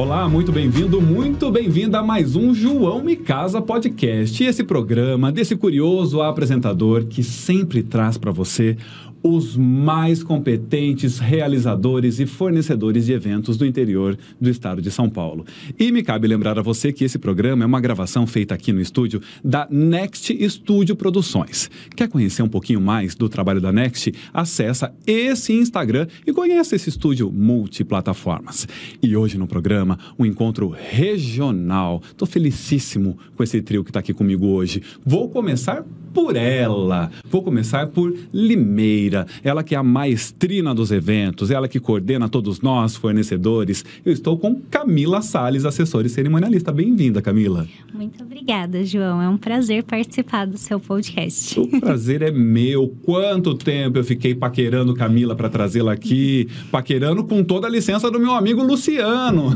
Olá, muito bem-vindo, muito bem-vinda a mais um João Me Casa Podcast. Esse programa desse curioso apresentador que sempre traz para você os mais competentes realizadores e fornecedores de eventos do interior do estado de São Paulo. E me cabe lembrar a você que esse programa é uma gravação feita aqui no estúdio da Next Studio Produções. Quer conhecer um pouquinho mais do trabalho da Next? Acessa esse Instagram e conheça esse estúdio multiplataformas. E hoje no programa, um encontro regional. Estou felicíssimo com esse trio que está aqui comigo hoje. Vou começar por ela. Vou começar por Limeira, ela que é a maestrina dos eventos, ela que coordena todos nós, fornecedores. Eu estou com Camila Sales, assessora e cerimonialista. Bem-vinda, Camila. Muito obrigada, João. É um prazer participar do seu podcast. O prazer é meu. Quanto tempo eu fiquei paquerando Camila para trazê-la aqui, paquerando com toda a licença do meu amigo Luciano.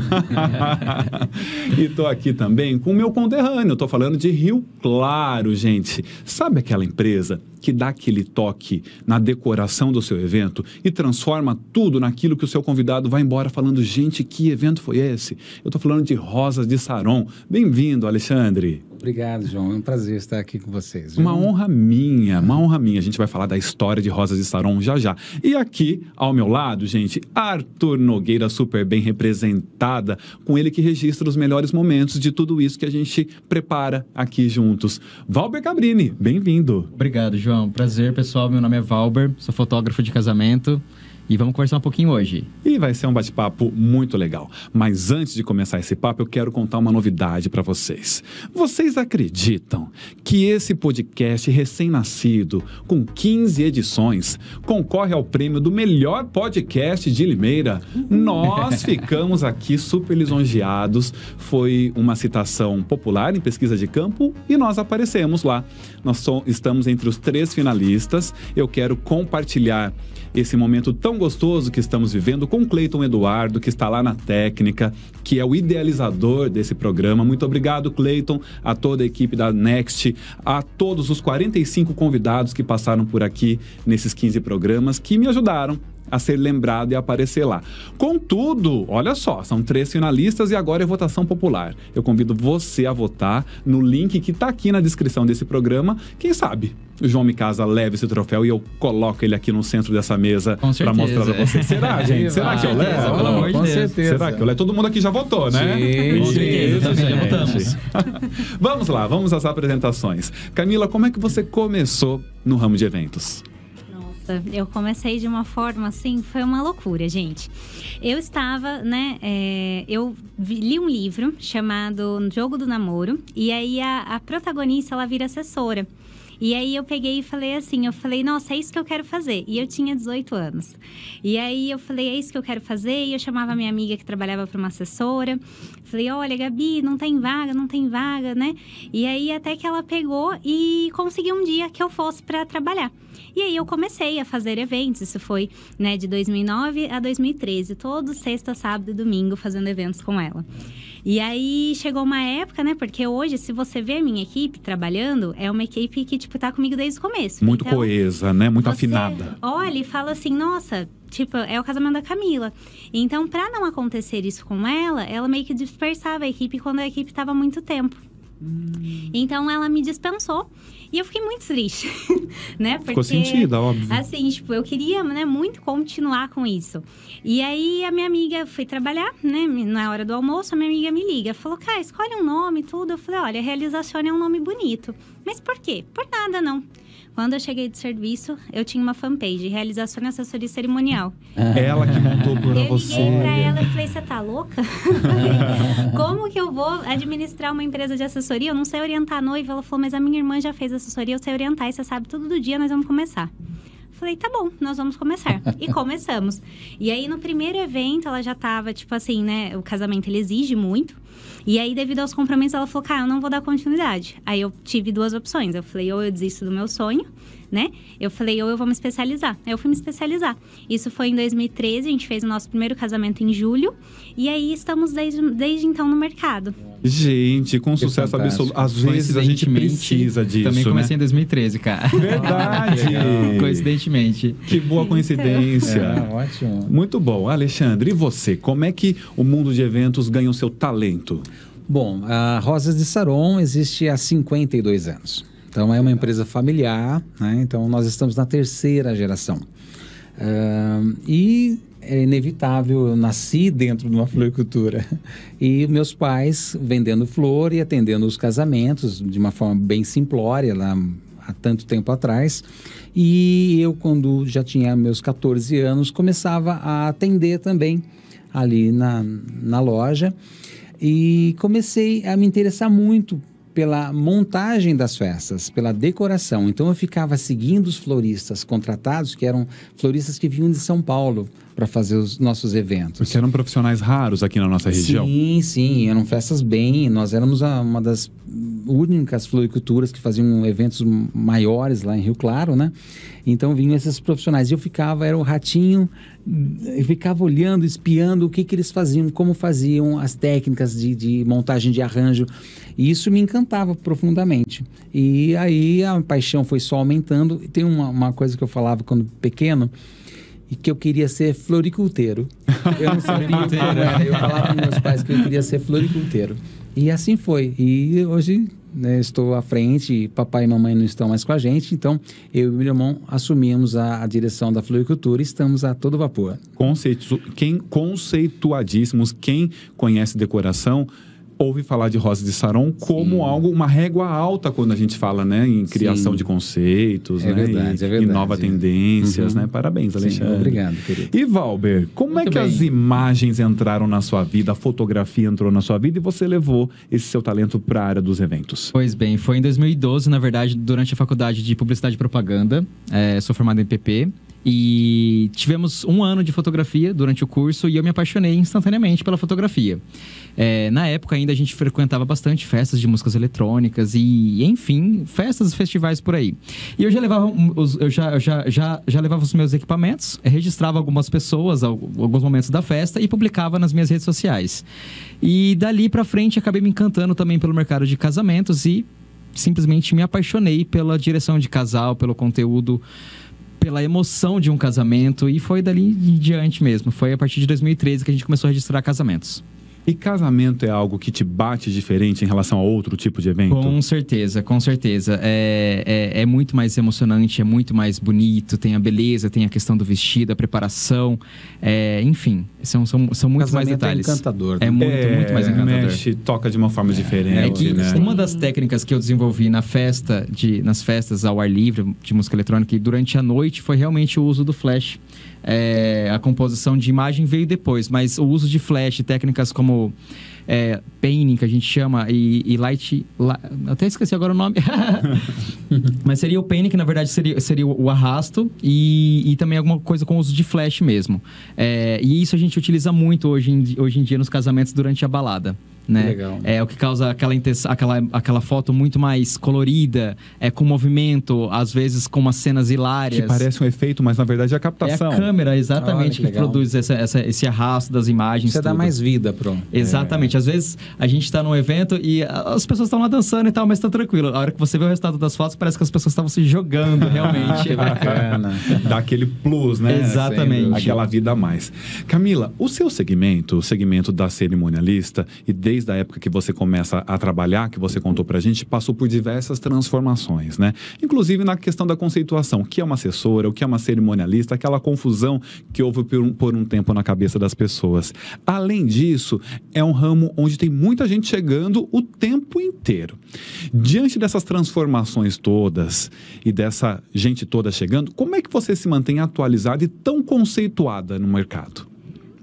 e estou aqui também com o meu conterrâneo. Estou falando de Rio Claro, gente. Sabe Sabe aquela empresa que dá aquele toque na decoração do seu evento e transforma tudo naquilo que o seu convidado vai embora falando: gente, que evento foi esse? Eu estou falando de Rosas de Saron. Bem-vindo, Alexandre. Obrigado, João. É um prazer estar aqui com vocês. Viu? Uma honra minha, uma honra minha. A gente vai falar da história de Rosas de Saron já já. E aqui, ao meu lado, gente, Arthur Nogueira, super bem representada, com ele que registra os melhores momentos de tudo isso que a gente prepara aqui juntos. Valber Cabrini, bem-vindo. Obrigado, João. Prazer, pessoal. Meu nome é Valber, sou fotógrafo de casamento. E vamos conversar um pouquinho hoje. E vai ser um bate-papo muito legal. Mas antes de começar esse papo, eu quero contar uma novidade para vocês. Vocês acreditam que esse podcast recém-nascido, com 15 edições, concorre ao prêmio do melhor podcast de Limeira? Nós ficamos aqui super lisonjeados. Foi uma citação popular em pesquisa de campo e nós aparecemos lá. Nós estamos entre os três finalistas. Eu quero compartilhar esse momento tão gostoso que estamos vivendo com Cleiton Eduardo, que está lá na técnica, que é o idealizador desse programa. Muito obrigado, Cleiton, a toda a equipe da Next, a todos os 45 convidados que passaram por aqui nesses 15 programas, que me ajudaram a ser lembrado e aparecer lá. Contudo, olha só, são três finalistas e agora é votação popular. Eu convido você a votar no link que está aqui na descrição desse programa. Quem sabe o João Micasa leve esse troféu e eu coloco ele aqui no centro dessa mesa para mostrar para você. Será, gente? Será que eu levo? Pelo amor de Deus. Certeza. Será que eu levo? Todo mundo aqui já votou, né? Sim, com certeza. Também já votamos. vamos lá, vamos às apresentações. Camila, como é que você começou no ramo de eventos? Eu comecei de uma forma assim, foi uma loucura, gente. Eu estava, né? É, eu li um livro chamado Jogo do Namoro, e aí a, a protagonista ela vira assessora. E aí eu peguei e falei assim, eu falei, nossa, é isso que eu quero fazer. E eu tinha 18 anos. E aí eu falei, é isso que eu quero fazer. E eu chamava minha amiga que trabalhava para uma assessora. Falei, olha, Gabi, não tem vaga, não tem vaga, né? E aí até que ela pegou e conseguiu um dia que eu fosse para trabalhar. E aí eu comecei a fazer eventos. Isso foi, né, de 2009 a 2013, todo sexta, sábado e domingo fazendo eventos com ela. E aí chegou uma época, né? Porque hoje, se você vê a minha equipe trabalhando, é uma equipe que, tipo, tá comigo desde o começo. Muito então, coesa, né? Muito afinada. Olha e fala assim, nossa, tipo, é o casamento da Camila. Então, para não acontecer isso com ela, ela meio que dispersava a equipe quando a equipe tava muito tempo. Hum. Então ela me dispensou. E eu fiquei muito triste, né? Porque, Ficou sentido, óbvio. Assim, tipo, eu queria né, muito continuar com isso. E aí a minha amiga foi trabalhar, né? Na hora do almoço, a minha amiga me liga. Falou, cara, escolhe um nome e tudo. Eu falei, olha, realização é um nome bonito. Mas por quê? Por nada, não. Quando eu cheguei de serviço, eu tinha uma fanpage, realização e assessoria cerimonial. É ela que montou para você. Eu liguei para ela e falei, você tá louca? Como que eu vou administrar uma empresa de assessoria? Eu não sei orientar a noiva. Ela falou, mas a minha irmã já fez assessoria, eu sei orientar, e você sabe tudo do dia, nós vamos começar. Falei, tá bom, nós vamos começar. e começamos. E aí, no primeiro evento, ela já tava, tipo assim, né? O casamento, ele exige muito. E aí, devido aos compromissos, ela falou, cara, eu não vou dar continuidade. Aí, eu tive duas opções. Eu falei, ou eu desisto do meu sonho, né? Eu falei, ou eu vou me especializar. Aí eu fui me especializar. Isso foi em 2013, a gente fez o nosso primeiro casamento em julho. E aí estamos desde, desde então no mercado. Gente, com Que sucesso fantástico. absoluto. Às vezes a gente precisa disso, Também comecei né? em 2013, cara. Verdade. Coincidentemente. Que boa coincidência. É, ótimo. Muito bom. Alexandre, e você? Como é que o mundo de eventos ganha o seu talento? Bom, a Rosas de Saron existe há 52 anos. Então é uma empresa familiar, né? então nós estamos na terceira geração. Ahn, e é inevitável, eu nasci dentro de uma floricultura. E meus pais vendendo flor e atendendo os casamentos de uma forma bem simplória lá há tanto tempo atrás. E eu, quando já tinha meus 14 anos, começava a atender também ali na, na loja e comecei a me interessar muito pela montagem das festas, pela decoração. Então eu ficava seguindo os floristas contratados, que eram floristas que vinham de São Paulo para fazer os nossos eventos. Porque eram profissionais raros aqui na nossa região. Sim, sim, eram festas bem. Nós éramos uma das únicas floriculturas que faziam eventos maiores lá em Rio Claro, né? Então vinham esses profissionais. E eu ficava, era o ratinho, eu ficava olhando, espiando o que, que eles faziam, como faziam as técnicas de, de montagem de arranjo. E isso me encantava profundamente. E aí a paixão foi só aumentando. E tem uma, uma coisa que eu falava quando pequeno, e que eu queria ser floriculteiro. Eu não sabia como era. Eu falava para meus pais que eu queria ser floriculteiro. E assim foi. E hoje né, estou à frente, papai e mamãe não estão mais com a gente, então eu e meu irmão assumimos a, a direção da floricultura e estamos a todo vapor. Conceitu... Quem, conceituadíssimos, quem conhece decoração ouve falar de Rosa de Saron como Sim. algo, uma régua alta quando a gente fala, né, em criação Sim. de conceitos, É né, verdade, e, é verdade. inova tendências, Uhum. né? Parabéns, Sim, Alexandre. obrigado, querido. E Valber, como é Muito que bem. as imagens entraram na sua vida, a fotografia entrou na sua vida e você levou esse seu talento para a área dos eventos? Pois bem, foi em 2012, na verdade, durante a faculdade de Publicidade e Propaganda. É, sou formado em PP. E tivemos um ano de fotografia durante o curso e eu me apaixonei instantaneamente pela fotografia. É, na época ainda a gente frequentava bastante festas de músicas eletrônicas e, enfim, festas e festivais por aí. E eu já levava, os, eu já, já, já, já levava os meus equipamentos, registrava algumas pessoas, al- alguns momentos da festa e publicava nas minhas redes sociais. E dali pra frente acabei me encantando também pelo mercado de casamentos e simplesmente me apaixonei pela direção de casal, pelo conteúdo, pela emoção de um casamento e foi dali em diante mesmo. Foi a partir de 2013 que a gente começou a registrar casamentos. E casamento é algo que te bate diferente em relação a outro tipo de evento? Com certeza, com certeza. É, é, é muito mais emocionante, é muito mais bonito, tem a beleza, tem a questão do vestido, a preparação, é, enfim, são, são, são muito mais Casamento detalhes. É encantador. É né? muito, muito mais encantador. Mexe, toca de uma forma É diferente, que né? uma das técnicas que eu desenvolvi na festa, de, nas festas ao ar livre de música eletrônica e durante a noite foi realmente o uso do flash. É, a composição de imagem veio depois, mas o uso de flash, técnicas como é, painting, que a gente chama, e, e light. la- até esqueci agora o nome. mas seria o painting, que na verdade seria, seria o arrasto, e, e também alguma coisa com uso de flash mesmo. É, e isso a gente utiliza muito hoje em, hoje em dia nos casamentos durante a balada. Né? Legal. É o que causa aquela, aquela, aquela foto muito mais colorida, é, com movimento, às vezes com umas cenas hilárias. Que parece um efeito, mas na verdade é a É captação. a câmera, Olha, exatamente, que que, produz essa- essa- esse arrasto das imagens. Você dá tudo. mais vida pro. Exatamente. Às vezes a gente tá num evento e as pessoas estão lá dançando e tal, mas tá tranquilo. A hora que você vê o resultado das fotos, parece que as pessoas estavam se jogando realmente. Que bacana. Dá aquele plus, né? Exatamente. Aquela vida a mais. Camila, o seu segmento, o segmento da cerimonialista, e desde a época que você começa a trabalhar, que você contou pra gente, passou por diversas transformações, né? Inclusive na questão da conceituação, o que é uma assessora, o que é uma cerimonialista, aquela confusão que houve por um, por um tempo na cabeça das pessoas. Além disso, é um ramo onde tem muita gente chegando o tempo inteiro. Diante dessas transformações todas e dessa gente toda chegando, como é que você se mantém atualizada e tão conceituada no mercado?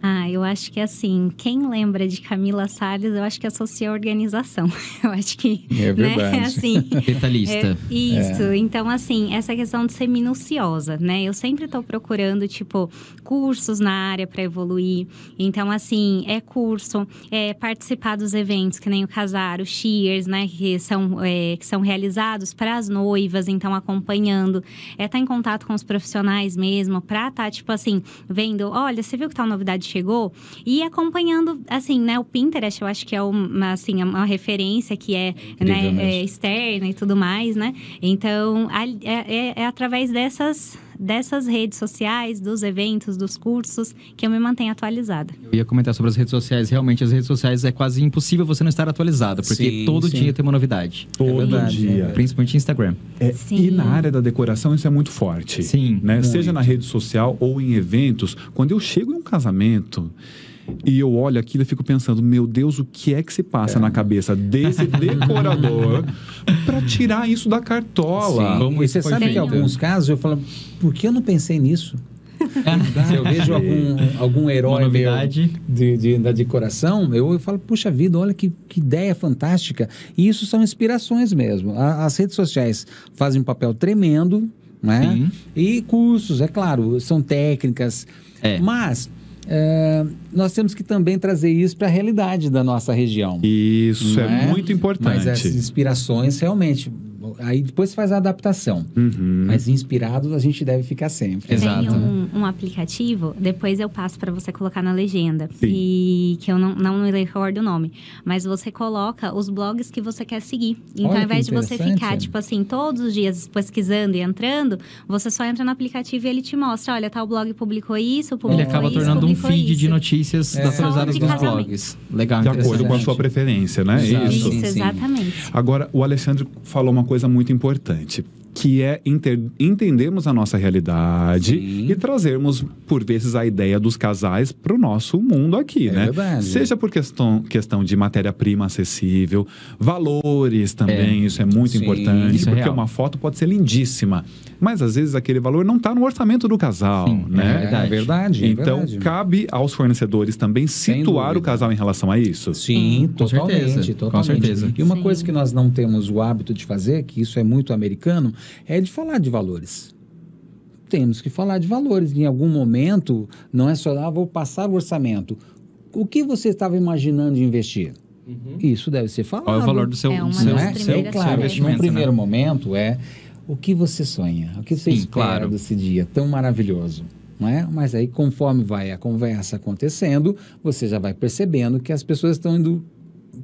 Ah, eu acho que assim, quem lembra de Camila Salles, eu acho que associa a organização. Eu acho que. É verdade. Né, assim, Detalhista. é, isso. Então, assim, essa questão de ser minuciosa, né? Eu sempre estou procurando, tipo, cursos na área para evoluir. Então, assim, é curso, é participar dos eventos, que nem o Casar, o Cheers, né? Que são, é, que são realizados para as noivas, então, acompanhando. É estar em contato com os profissionais mesmo, para estar, tipo assim, vendo, olha, você viu que tal novidade chegou? E acompanhando, assim, né? O Pinterest, eu acho que é uma, assim, uma referência que é, né, é externa e tudo mais, né? Então, é, é- é através dessas, dessas redes sociais, dos eventos, dos cursos, que eu me mantenho atualizada. Eu ia comentar sobre as redes sociais. Realmente, as redes sociais é quase impossível você não estar atualizado, porque Sim, todo sim. dia tem uma novidade. Todo verdade, dia. Principalmente Instagram. É, Sim. e na área da decoração isso é muito forte. Sim, Né? muito. Seja na rede social ou em eventos. Quando eu chego em um casamento e eu olho aquilo, eu fico pensando, meu Deus, o que é que se passa na cabeça desse decorador para tirar isso da cartola? Sim. Como e você sabe que em alguns casos eu falo, por que eu não pensei nisso? Se eu vejo algum, algum herói meu de, de- da decoração, eu, eu falo, puxa vida, olha que, que ideia fantástica. E isso são inspirações mesmo. A- as redes sociais fazem um papel tremendo, né? Sim. E cursos, é claro, são técnicas. É. Mas é, nós temos que também trazer isso para a realidade da nossa região. Isso é, é? muito importante. Mas essas inspirações, realmente. Aí depois você faz a adaptação. Uhum. Mas inspirado a gente deve ficar sempre. Exato. Tem um, um aplicativo, depois eu passo para você colocar na legenda. Sim. E que eu não, não me recordo o nome. Mas você coloca os blogs que você quer seguir. Então, Olha ao invés de você ficar, tipo assim, todos os dias pesquisando e entrando, você só entra no aplicativo e ele te mostra: olha, tal blog publicou isso, publicou Ele acaba isso, tornando um feed isso. de notícias É. atualizadas dos blogs. Legal, De acordo com a sua preferência, né? Exato. Isso. Isso, Sim, sim. exatamente. Agora, o Alexandre falou uma coisa muito importante, que é enter- entendermos a nossa realidade Sim. e trazermos, por vezes, a ideia dos casais para o nosso mundo aqui, É né? verdade. Seja por questão, questão de matéria-prima acessível, valores também, isso é muito Sim, importante, isso é porque real. uma foto pode ser lindíssima, mas às vezes aquele valor não está no orçamento do casal, Sim, né? É verdade. verdade. é Então, verdade. cabe aos fornecedores também Sem situar o casal em relação a isso. Sim, Com totalmente, certeza, com totalmente. certeza. E uma Sim. coisa que nós não temos o hábito de fazer, que isso é muito americano, é de falar de valores. Temos que falar de valores. Em algum momento, não é só, ah, vou passar o orçamento. O que você estava imaginando de investir? Isso deve ser falado. Qual é o valor do seu, É do seu, é? Seu, claro, coisas. num investimento, primeiro né? momento é o que você sonha, o que você Sim, espera claro. desse dia tão maravilhoso. Não é? Mas aí, conforme vai a conversa acontecendo, você já vai percebendo que as pessoas estão indo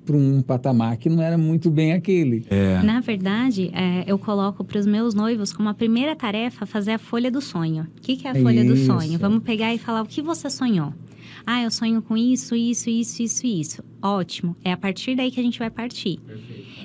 para um patamar que não era muito bem aquele. É. Na verdade, é, eu coloco para os meus noivos como a primeira tarefa fazer a folha do sonho. O que, que é a folha do Isso. sonho? Vamos pegar e falar o que você sonhou. Ah, eu sonho com isso, isso, isso, isso, isso. Ótimo. É a partir daí que a gente vai partir.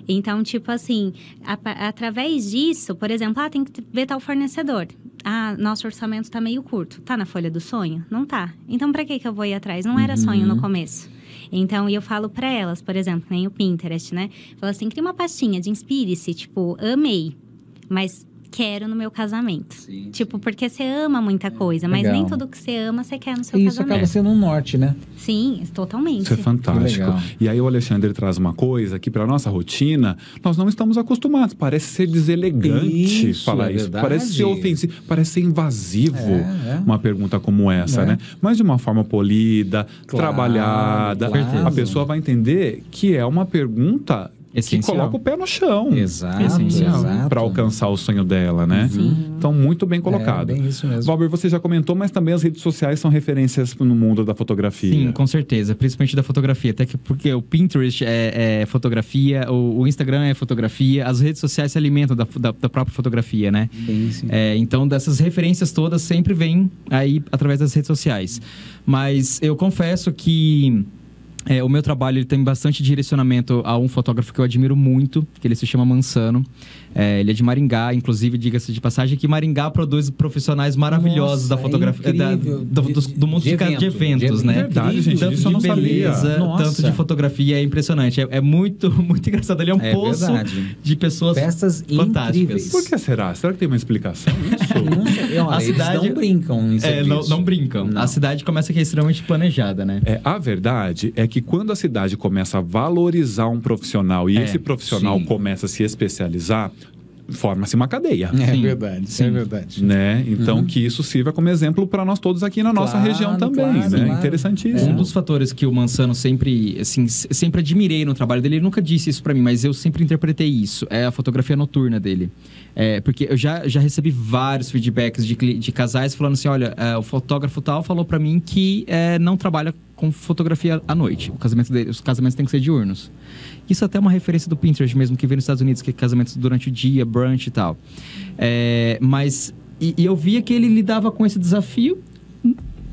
Então, tipo assim, a- através disso, por exemplo, ah, tem que ver tal fornecedor. Ah, nosso orçamento tá meio curto. Tá na folha do sonho? Não tá. Então, para que que eu vou ir atrás? Não era sonho no começo. Então, eu falo para elas, por exemplo, nem o Pinterest, né? Falo assim, cria uma pastinha de inspire-se, tipo, amei, mas quero no meu casamento. Tipo, porque você ama muita coisa, mas Legal. nem tudo que você ama você quer no seu E isso casamento. acaba sendo um norte, né? Sim, totalmente. Isso é fantástico. E aí o Alexandre traz uma coisa que para nossa rotina nós não estamos acostumados. Parece ser deselegante Isso, falar é isso. verdade. Parece ser ofensivo, parece ser invasivo É, é. uma pergunta como essa, É. né? Mas de uma forma polida, Claro, trabalhada, claro. a pessoa vai entender que é uma pergunta que Essencial. coloca o pé no chão. Exato, Essencial. exato. Para alcançar o sonho dela, né? Então, muito bem colocado. É, bem isso mesmo. Valber, você já comentou, mas também as redes sociais são referências no mundo da fotografia. Sim, com certeza. Principalmente da fotografia. Até que porque o Pinterest é, é fotografia, o, o Instagram é fotografia, as redes sociais se alimentam da, da, da própria fotografia, né? Sim, sim. É, então, dessas referências todas sempre vêm aí através das redes sociais. Mas eu confesso que é, o meu trabalho ele tem bastante direcionamento a um fotógrafo que eu admiro muito, que ele se chama Mansano. É, ele é de Maringá, inclusive, diga-se de passagem, que Maringá produz profissionais maravilhosos Nossa, da é fotografia, da- incrível. do, do- do mundo de, De ca- de evento, eventos, de né? evento. Verdade, gente, tanto de não sabia. beleza, tanto de fotografia, é impressionante. É, é muito, muito engraçado. Ele é um É poço verdade. de pessoas Festas fantásticas. incríveis. Por que será? Será que tem uma explicação isso? Não olha, A eles cidade- não brincam em É, não, não brincam. Não. A cidade começa aqui extremamente planejada, né? É, a verdade é que quando a cidade começa a valorizar um profissional e É, esse profissional sim. começa a se especializar, forma-se uma cadeia. É Sim, verdade, sim. é verdade. Né? Então, que isso sirva como exemplo para nós todos aqui na nossa Claro, região também, claro, né? claro. Interessantíssimo. Um dos fatores que o Mansano sempre, assim, sempre admirei no trabalho dele, ele nunca disse isso pra mim, mas eu sempre interpretei isso, é a fotografia noturna dele. É, porque eu já, já recebi vários feedbacks de, de casais falando assim, olha, é, o fotógrafo tal falou pra mim que é, não trabalha com fotografia à noite. O casamento dele, os casamentos têm que ser diurnos. Isso até é uma referência do Pinterest mesmo, que vem nos Estados Unidos, que é casamentos durante o dia, brunch e tal. É, mas, e, e eu via que ele lidava com esse desafio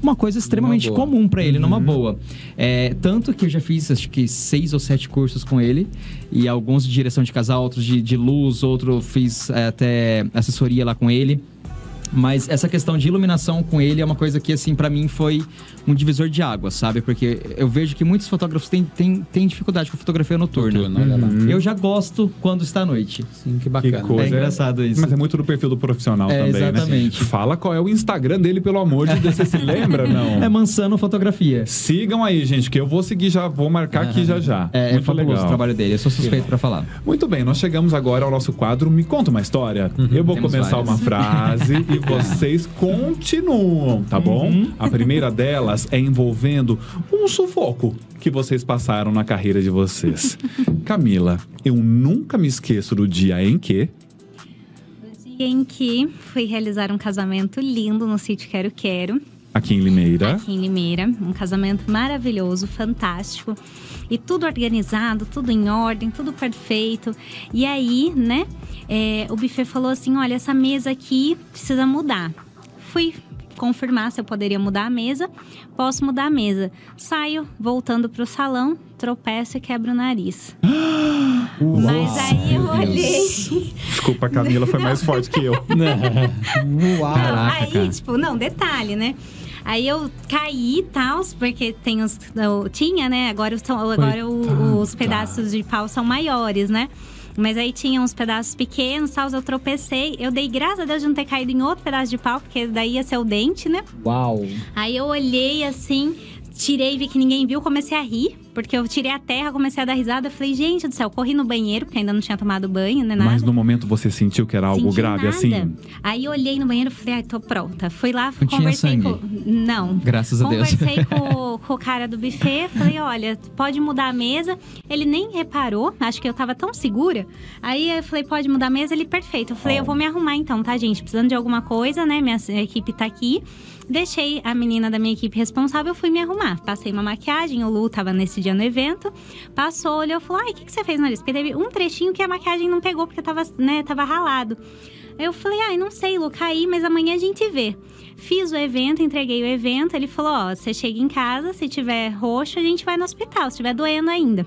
uma coisa extremamente comum pra ele, numa boa. É, tanto que eu já fiz, acho que seis ou sete cursos com ele, e alguns de direção de casal, outros de, de luz, outro fiz é, até assessoria lá com ele. Mas essa questão de iluminação com ele é uma coisa que, assim, pra mim foi um divisor de águas, sabe? Porque eu vejo que muitos fotógrafos têm, têm, têm dificuldade com fotografia noturna. Noturna, lá. Eu já gosto quando está à noite. Sim, que Que bacana. coisa. É engraçado isso. Mas é muito do perfil do profissional É, também, exatamente. né? Fala qual é o Instagram dele, pelo amor de Deus. Você se lembra, não? É Mansano Fotografia. Sigam aí, gente, que eu vou seguir já, vou marcar aqui já já. É, é muito fabuloso legal. o trabalho dele, eu sou suspeito pra falar. Muito bem, nós chegamos agora ao nosso quadro Me Conta uma História. eu vou Temos começar várias. uma frase e vocês continuam, tá bom? A primeira delas é envolvendo um sufoco que vocês passaram na carreira de vocês. Camila, eu nunca me esqueço do dia em que. Em que fui realizar um casamento lindo no sítio Quero Quero, Aqui em Limeira. aqui em Limeira. Um casamento maravilhoso, fantástico. E tudo organizado, tudo em ordem, tudo perfeito. E aí, né, é, o buffet falou assim: olha, essa mesa aqui precisa mudar. Fui confirmar se eu poderia mudar a mesa. Posso mudar a mesa. Saio, voltando pro salão, tropeço e quebro o nariz. Mas aí eu olhei. Desculpa, a Camila foi mais forte que eu. Uau! Não, aí, tipo, não, detalhe, né? Aí eu caí e tal, porque tem os. eu tinha, né? Agora, agora o- os pedaços de pau são maiores, né? Mas aí tinha uns pedaços pequenos, tal, eu tropecei. Eu dei graças a Deus de não ter caído em outro pedaço de pau, porque daí ia ser o dente, né? Uau! Aí eu olhei assim, tirei, vi que ninguém viu, comecei a rir, porque eu tirei a terra, comecei a dar risada. Falei, gente do céu, corri no banheiro, porque ainda não tinha tomado banho, né? Nada. Mas no momento você sentiu que era algo Senti grave nada. assim? Aí eu olhei no banheiro e falei, ai, tô pronta. Fui lá, Não tinha conversei sangue? com. Não. Graças a Deus. Conversei com, com o cara do buffet, falei, olha, pode mudar a mesa. Ele nem reparou, acho que eu tava tão segura. Aí eu falei, pode mudar a mesa, ele, perfeito. Eu falei, eu vou me arrumar então, tá, gente? Precisando de alguma coisa, né? Minha equipe tá aqui. Deixei a menina da minha equipe responsável, fui me arrumar. Passei uma maquiagem, o Lu tava nesse dia no evento. Passou, olhou falou: Ai, o que, que você fez no nariz? Porque teve um trechinho que a maquiagem não pegou, porque tava, né, tava ralado. Eu falei: Ai, não sei, Lu, caí, mas amanhã a gente vê. Fiz o evento, entreguei o evento. Ele falou: Ó, você chega em casa, se tiver roxo, a gente vai no hospital, se tiver doendo ainda.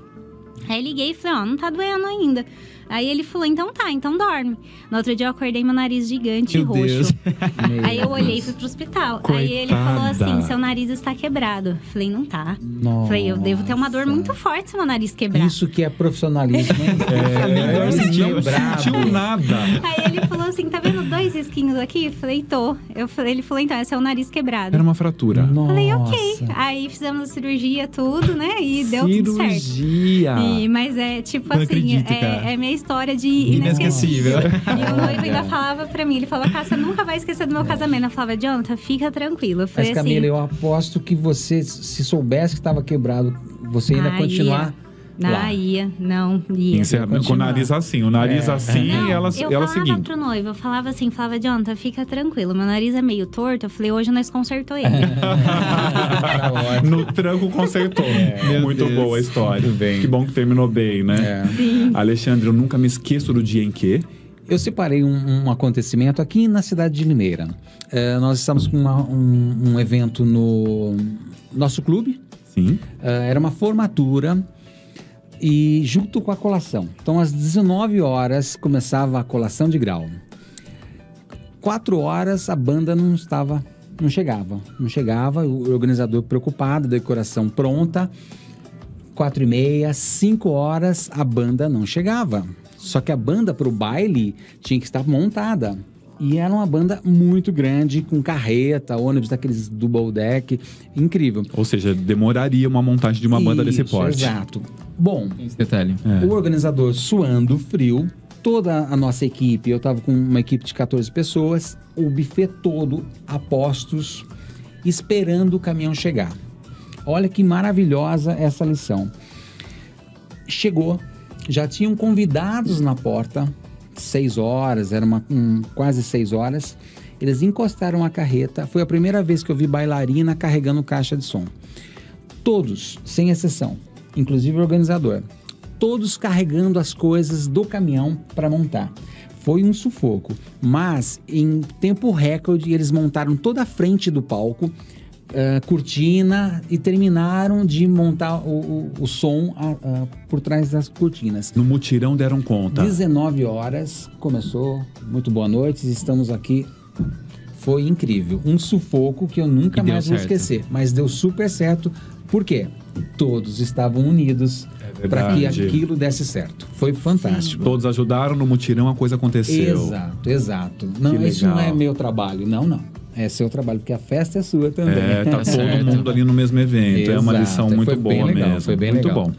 Aí liguei e falei: Ó, não tá doendo ainda. Aí ele falou: então tá, então dorme. No outro dia eu acordei meu nariz gigante Meu e roxo. Deus. Aí eu olhei e fui pro hospital. Aí ele falou Coitada. assim: seu nariz está quebrado. Falei, não tá. Nossa. Falei, eu devo ter uma dor muito forte se meu nariz quebrar. Isso que é profissionalismo, hein? Eles sentiu. não Não brabo. sentiu nada. Aí ele falou assim: tá vendo dois risquinhos aqui? Falei, tô. Eu falei, ele falou, então, esse é o nariz quebrado. Era uma fratura. Falei, ok. Nossa. Aí fizemos a cirurgia, tudo, né? E deu tudo certo. Cirurgia. Mas é tipo Não assim, acredito, é, é minha história de inesquecível. Inesquecível. E o noivo ainda falava pra mim, ele falou, Cássia, nunca vai esquecer do meu casamento. Eu falava, Jonathan, fica tranquilo. Eu Mas, falei Camila, assim, eu aposto que você, se soubesse que estava quebrado, você ainda continuar ia. Lá. Ah, ia, não, ia. Encerra- com o nariz assim, o nariz É. assim Não, e ela, eu ela falava seguindo. pro noivo, eu falava assim, falava, Jonathan, fica tranquilo, meu nariz é meio torto. Eu falei, hoje nós consertou ele. Tá ótimo. No tranco consertou. Muito Deus. boa a história. Muito bem. Que bom que terminou bem, né? É. Alexandre, eu nunca me esqueço do dia em que. Eu separei um, um acontecimento aqui na cidade de Limeira. É, nós estamos com uma- um, um evento no nosso clube. Sim. É, era uma formatura. E junto com a colação. Então, às 19 horas começava a colação de grau. Quatro horas a banda não estava, não chegava, não chegava. O organizador preocupado, decoração pronta. Quatro e meia, cinco horas a banda não chegava. Só que a banda para o baile tinha que estar montada. E era uma banda muito grande, com carreta, ônibus daqueles double deck, incrível. Ou seja, demoraria uma montagem de uma banda desse Isso, porte. Exato. Bom, Tem esse detalhe. É. o organizador suando frio, toda a nossa equipe, eu estava com uma equipe de 14 pessoas, o buffet todo a postos, esperando o caminhão chegar. Olha que maravilhosa essa lição. Chegou, já tinham convidados na porta, seis horas, era uma, um, quase seis horas. Eles encostaram a carreta. Foi a primeira vez que eu vi bailarina carregando caixa de som. Todos, sem exceção, inclusive o organizador, todos carregando as coisas do caminhão para montar. Foi um sufoco, mas em tempo recorde eles montaram toda a frente do palco, ah, cortina e terminaram de montar o, o- o som por trás das cortinas. No mutirão deram conta. 19 horas começou. Muito boa noite, estamos aqui. Foi incrível. Um sufoco que eu nunca mais vou certo. esquecer. Mas deu super certo. Por quê? Todos estavam unidos É para que aquilo desse certo. Foi fantástico. Todos ajudaram no mutirão, a coisa aconteceu. Exato, exato. Não, Que isso não é meu trabalho. Não, não. É seu trabalho, porque a festa é sua também. É, tá todo mundo ali no mesmo evento. É uma Exato. lição Foi muito bem boa legal, mesmo. foi bem muito legal. bom.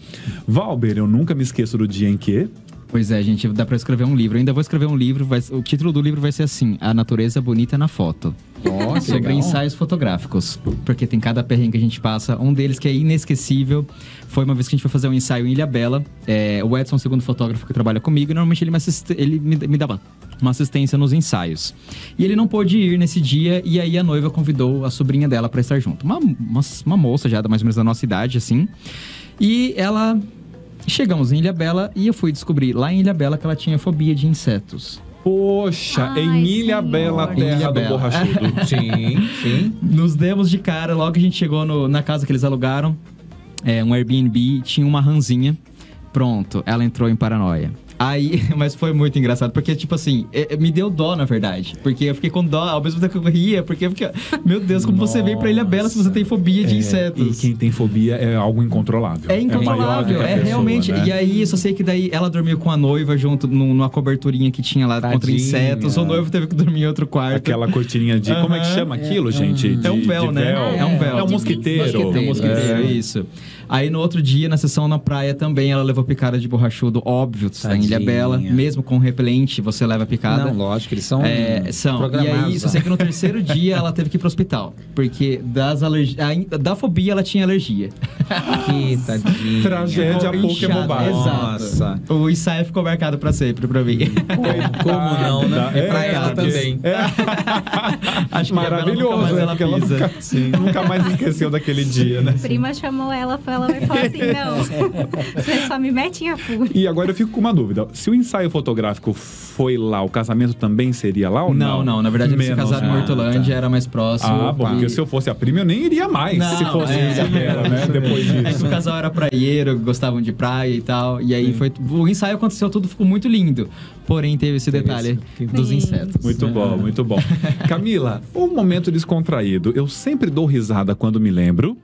Valber, eu nunca me esqueço do dia em que. Pois é, gente, dá pra escrever um livro. Eu ainda vou escrever um livro, vai- o título do livro vai ser assim: A Natureza Bonita na Foto. Que sobre legal. ensaios fotográficos. Porque tem cada perrengue que a gente passa. Um deles que é inesquecível foi uma vez que a gente foi fazer um ensaio em Ilha Bela. É, o Edson, segundo fotógrafo que trabalha comigo, e normalmente ele, me, assiste- ele me, me dava uma assistência nos ensaios. E ele não pôde ir nesse dia, e aí a noiva convidou a sobrinha dela pra estar junto. Uma, uma, uma moça já, mais ou menos da nossa idade, assim. E ela. Chegamos em Ilha Bela e eu fui descobrir lá em Ilha Bela que ela tinha fobia de insetos. Poxa, Ai, em Ilha senhor. Bela, terra Ilha do Bela. borrachudo. Sim, sim. Nos demos de cara, logo que a gente chegou no- na casa que eles alugaram, é, um Airbnb, tinha uma ranzinha. Pronto, ela entrou em paranoia. Aí, mas foi muito engraçado, porque, tipo assim, é- é- me deu dó, na verdade. Porque eu fiquei com dó, ao mesmo tempo que eu ria, porque eu fiquei, meu Deus, como você veio pra Ilha Bela se você tem fobia de É, insetos? E quem tem fobia é algo incontrolável. É do incontrolável, a é, pessoa, realmente. né? E aí, eu só sei que daí ela dormiu com a noiva junto num- numa coberturinha que tinha lá contra Tadinha. insetos. O noivo teve que dormir em outro quarto. Aquela cortininha de. Como é que chama aquilo, gente? É um De- véu, né? É um véu. É um mosquiteiro. É um mosquiteiro, É. isso. Aí no outro dia, na sessão na praia também, ela levou picada de borrachudo, óbvio, você tá em Ilha Tadinha. Bela, mesmo com repelente, você leva picada. Não, lógico, eles são, É, são. E aí, só sei que no terceiro dia ela teve que ir pro hospital. Porque das alergi... ai- da fobia ela tinha alergia. Que tadinho. Tragédia é inchada, bobagem. Nossa. Exato. O ensaio ficou marcado pra sempre pra mim. Como não, né? É, É pra ela porque- também. Acho que Maravilhoso, nunca mais né? ela Porque ela pisa. nunca, nunca mais esqueceu daquele dia, né? Prima chamou ela, ela vai falar assim: não, você só me mete em apuro. E agora eu fico com uma dúvida. Se o ensaio fotográfico foi lá, o casamento também seria lá ou não? Não, não. Na verdade, eles se casaram em mal. Hortolândia, era mais próximo. Ah, bom, E- porque se eu fosse a prima, eu nem iria mais. Não, se fosse é, em Ilha Bela, né? Depois É que disso. o casal era praieiro, gostavam de praia e tal. E aí foi. O ensaio aconteceu, tudo ficou muito lindo. Porém, teve esse detalhe dos Sim. insetos. Muito bom, muito bom. Camila, um momento descontraído. Eu sempre dou risada quando me lembro.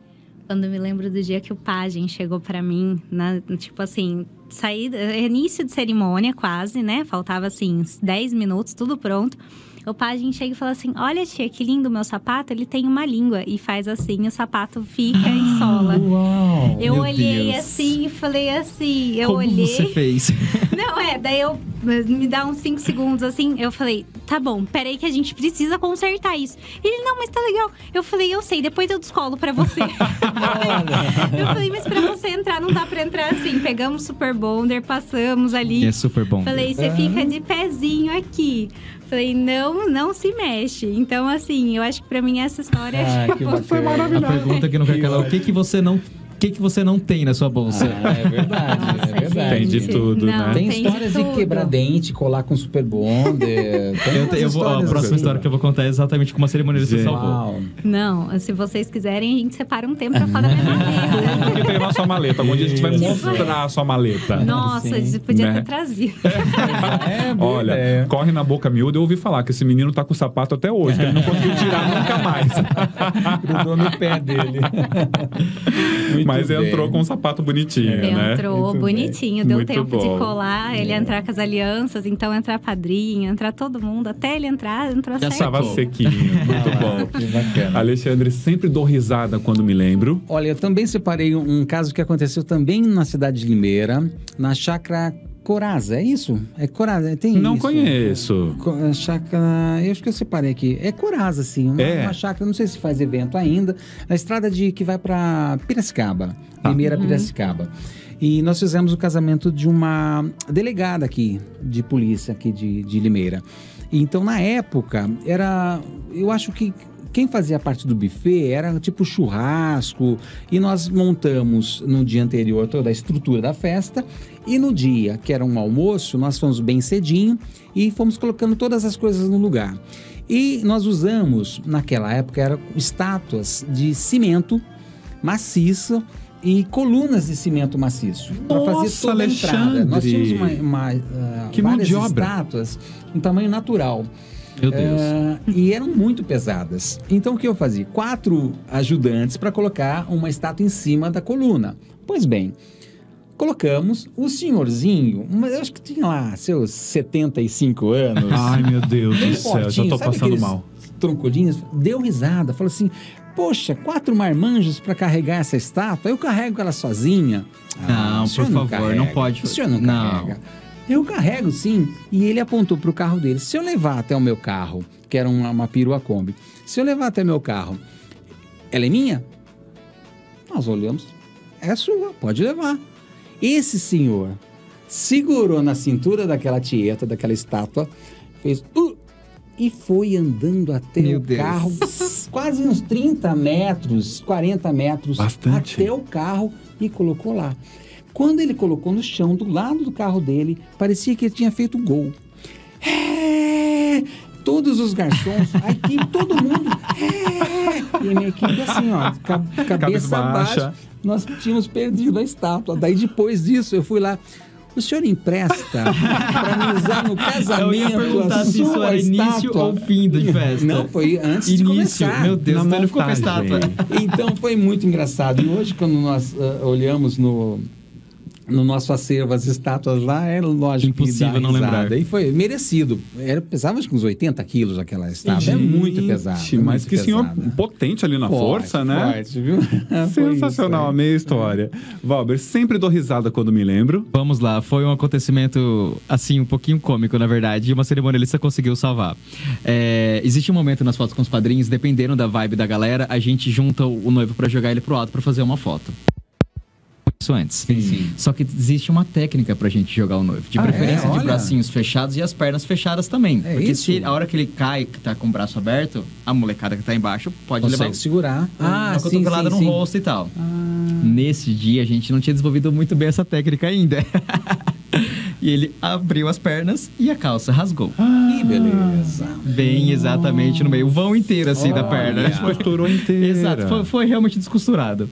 Quando me lembro do dia que o pajem chegou pra mim, na, tipo assim, saída, início de cerimônia quase, né? Faltava assim, uns 10 minutos, tudo pronto. O pajem chega e fala assim: Olha, tia, que lindo o meu sapato, ele tem uma língua. E faz assim, o sapato fica e sola. Uau. Eu olhei Deus. assim e falei assim, eu Como olhei. você fez? Não, é, daí eu me dá uns 5 segundos assim, eu falei, tá bom, peraí que a gente precisa consertar isso. Ele, não, mas tá legal. Eu falei, eu sei, depois eu descolo pra você. eu falei, mas pra você entrar, não dá pra entrar assim. Pegamos Super Bonder, passamos ali. É super bom. Falei, você fica de pezinho aqui. Falei, não, não se mexe. Então, assim, eu acho que pra mim essa história Ah, que foi bacana. A pergunta que não quer calar, o que, que você não que, que você não tem na sua bolsa? Ah, é verdade, Nossa, é verdade. Tem de tudo, não, né? Tem de histórias de, tudo. quebrar dente, colar com super bonder. Tem Eu, eu vou, ó, a próxima assim. história que eu vou contar é exatamente como a cerimônia você Gente. salvou. Uau. Não, se vocês quiserem, a gente separa um tempo pra falar da minha maleta. O que tem na sua maleta? Algum dia a gente vai mostrar a sua maleta. Nossa, Sim. a gente podia Né? ter trazido. É, Olha, ideia. corre na boca miúda, eu ouvi falar que esse menino tá com o sapato até hoje, que ele não conseguiu tirar nunca mais. grudou no pé dele. Muito Mas bem. entrou com um sapato bonitinho, né? Entrou Muito bonitinho, deu Muito tempo bom. de colar, ele entrar com as alianças, então entrar padrinho, entrar todo mundo, até ele entrar, entrou Já certo. Tava sequinho, muito bom. Que bacana. Alexandre, sempre dou risada quando me lembro. Olha, eu também separei um, um caso que aconteceu também na cidade de Limeira, na chácara Coraza, é isso? É Coraza, tem Não isso? conheço. Co- a Chácara, eu acho que eu separei aqui. É Coraza, sim. Uma, É. uma chácara, não sei se faz evento ainda, na estrada de que vai para Piracicaba, Limeira, Piracicaba. E nós fizemos o casamento de uma delegada aqui, de polícia aqui de, de Limeira. E Então, na época, era. Eu acho que quem fazia parte do buffet era tipo churrasco. E nós montamos no dia anterior toda a estrutura da festa. E no dia, que era um almoço, nós fomos bem cedinho e fomos colocando todas as coisas no lugar. E nós usamos, naquela época, eram estátuas de cimento maciço e colunas de cimento maciço para fazer toda a entrada. Nós Alexandre! tínhamos uma, uma, Que mão várias estátuas em tamanho natural. Meu Deus. Ah, e eram muito pesadas. Então o que eu fazia? Quatro ajudantes para colocar uma estátua em cima da coluna. Pois bem, colocamos o senhorzinho, mas eu acho que tinha lá seus 75 anos. Ai, meu Deus do céu, já tô passando mal. Tronculinhos, deu risada, falou assim: Poxa, quatro marmanjos para carregar essa estátua, eu carrego ela sozinha. Não, o senhor por favor, carrega. não pode O senhor não não. carrega. Eu carrego sim. E ele apontou para o carro dele: Se eu levar até o meu carro, que era uma, uma perua Kombi, se eu levar até meu carro, ela é minha? Nós olhamos: É sua, pode levar. Esse senhor segurou na cintura daquela tieta, daquela estátua, fez. "Uh", e foi andando até Meu o Deus. carro, quase uns 30 metros, 40 metros, Bastante. até o carro e colocou lá. Quando ele colocou no chão, do lado do carro dele, parecia que ele tinha feito gol. É! Todos os garçons, aqui todo mundo. É! E a minha equipe assim, ó, ca- cabeça Cabisbaixa. abaixo. Nós tínhamos perdido a estátua. Daí depois disso, eu fui lá. O senhor empresta para me usar no casamento Eu ia perguntar a se isso sua era início estátua? ou fim de festa. Não, foi antes de Início, começar. meu Deus, então ele ficou com a estátua. Então foi muito engraçado. E hoje, quando nós ah, olhamos no, no nosso acervo as estátuas lá, é lógico Impossível que dá não risada. lembrar. E foi merecido. Era, pesava acho que uns 80 quilos aquela estátua. é muito pesado. Gente, é Mas que senhor pesada. potente ali na Forte, força, né? Forte, viu? Sensacional, isso a meia história. Valber, sempre dou risada quando me lembro. Vamos lá, foi um acontecimento, assim, um pouquinho cômico, na verdade, e uma cerimonialista conseguiu salvar. É, existe um momento nas fotos com os padrinhos, dependendo da vibe da galera, a gente junta o o noivo pra jogar ele pro alto pra fazer uma foto. Isso antes. Sim, sim. Só que existe uma técnica pra gente jogar o noivo. De Ah, preferência é? de bracinhos fechados e as pernas fechadas também. É Porque isso? se a hora que ele cai, que tá com o braço aberto, a molecada que tá embaixo pode Consegue levar segurar. uma sim, cotovelada sim, no rosto e tal. Nesse dia, a gente não tinha desenvolvido muito bem essa técnica ainda. e ele abriu as pernas e a calça rasgou. Que beleza. Bem exatamente no meio, o vão inteiro assim da perna. Costurou inteira. Exato, foi, foi realmente descosturado.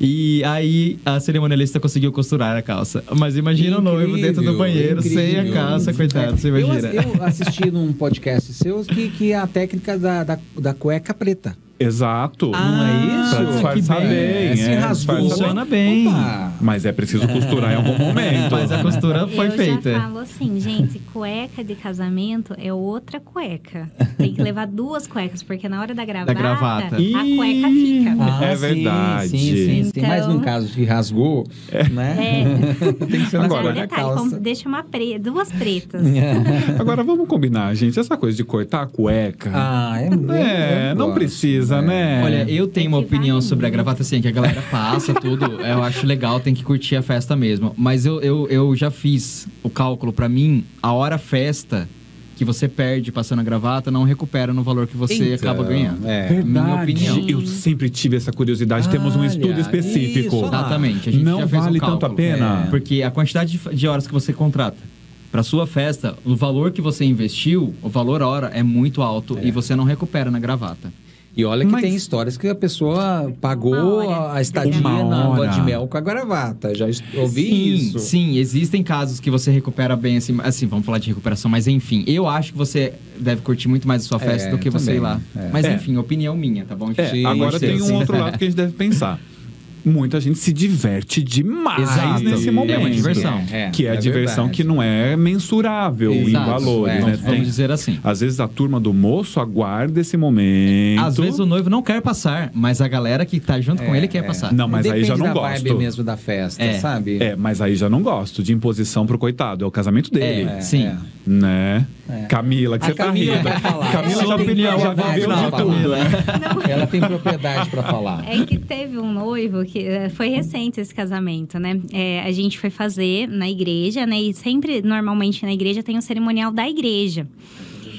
E aí a cerimonialista conseguiu costurar a calça. Mas imagina o noivo Incrível, dentro do banheiro sem a incrível. calça, coitado, você Eu, imagina. eu assisti num podcast seu que, que é a técnica da, da, da cueca preta. Exato. Não é isso? Pra disfarçar bem. bem. se é, rasgou. Funciona bem. Opa! Mas é preciso costurar em algum momento. Mas a costura foi eu feita. já falo assim, gente, cueca de casamento é outra cueca. Tem que levar duas cuecas, porque na hora da gravata, gravata. a cueca fica. Ah, É verdade. Sim, sim, sim. Então- Mas num caso que rasgou, né? É. Tem que ser na Agora, da detalhe, calça. como- deixa uma pre... duas pretas. Agora vamos combinar, gente. Essa coisa de cortar a cueca. Ah, é é, eu não precisa, é. né? Olha, eu tenho uma opinião sobre a gravata assim, que a galera passa tudo. Eu acho legal, tem que curtir a festa mesmo. Mas eu, eu, eu já fiz o cálculo pra mim, a hora festa que você perde passando a gravata não recupera no valor que você Então, acaba ganhando. é. Minha opinião. Eu sempre tive essa curiosidade. Temos um Olha, estudo específico. isso. Exatamente. A gente Não já fez um vale tanto a pena. É. Porque a quantidade de, de horas que você contrata para sua festa, o valor que você investiu, o valor hora é muito alto e você não recupera na gravata. E olha que Mas- tem histórias que a pessoa pagou a- a estadia na lua hora. de mel com a gravata. Já ouvi sim, isso. Sim, existem casos que você recupera bem, assim, assim, vamos falar de recuperação, mas enfim, eu acho que você deve curtir muito mais a sua festa É, do que você ir lá. é. Mas É. enfim, opinião minha, tá bom? É, Sim, agora tem um outro lado que a gente deve pensar. Muita gente se diverte demais Exato. nesse É uma momento. diversão. que é, a diversão verdade. que não é mensurável em Exato, valores, é. né? Vamos, vamos Tem- dizer assim. Às vezes a turma do moço aguarda esse momento. Às vezes o noivo não quer passar, mas a galera que tá junto com É, ele quer é. passar. Não, mas aí Depende já não da gosto. vibe mesmo da festa, É. sabe? É, mas aí já não gosto de imposição pro coitado. É o casamento dele. É, sim. Né? É. Camila, que A você tá Camila rindo. vai falar. Camila Ela já, opinião, já viveu de tudo. Ela tem propriedade pra falar. É que teve um noivo que eh, foi recente esse casamento, né? É, a gente foi fazer na igreja, né? E sempre, normalmente na igreja, tem o cerimonial da igreja.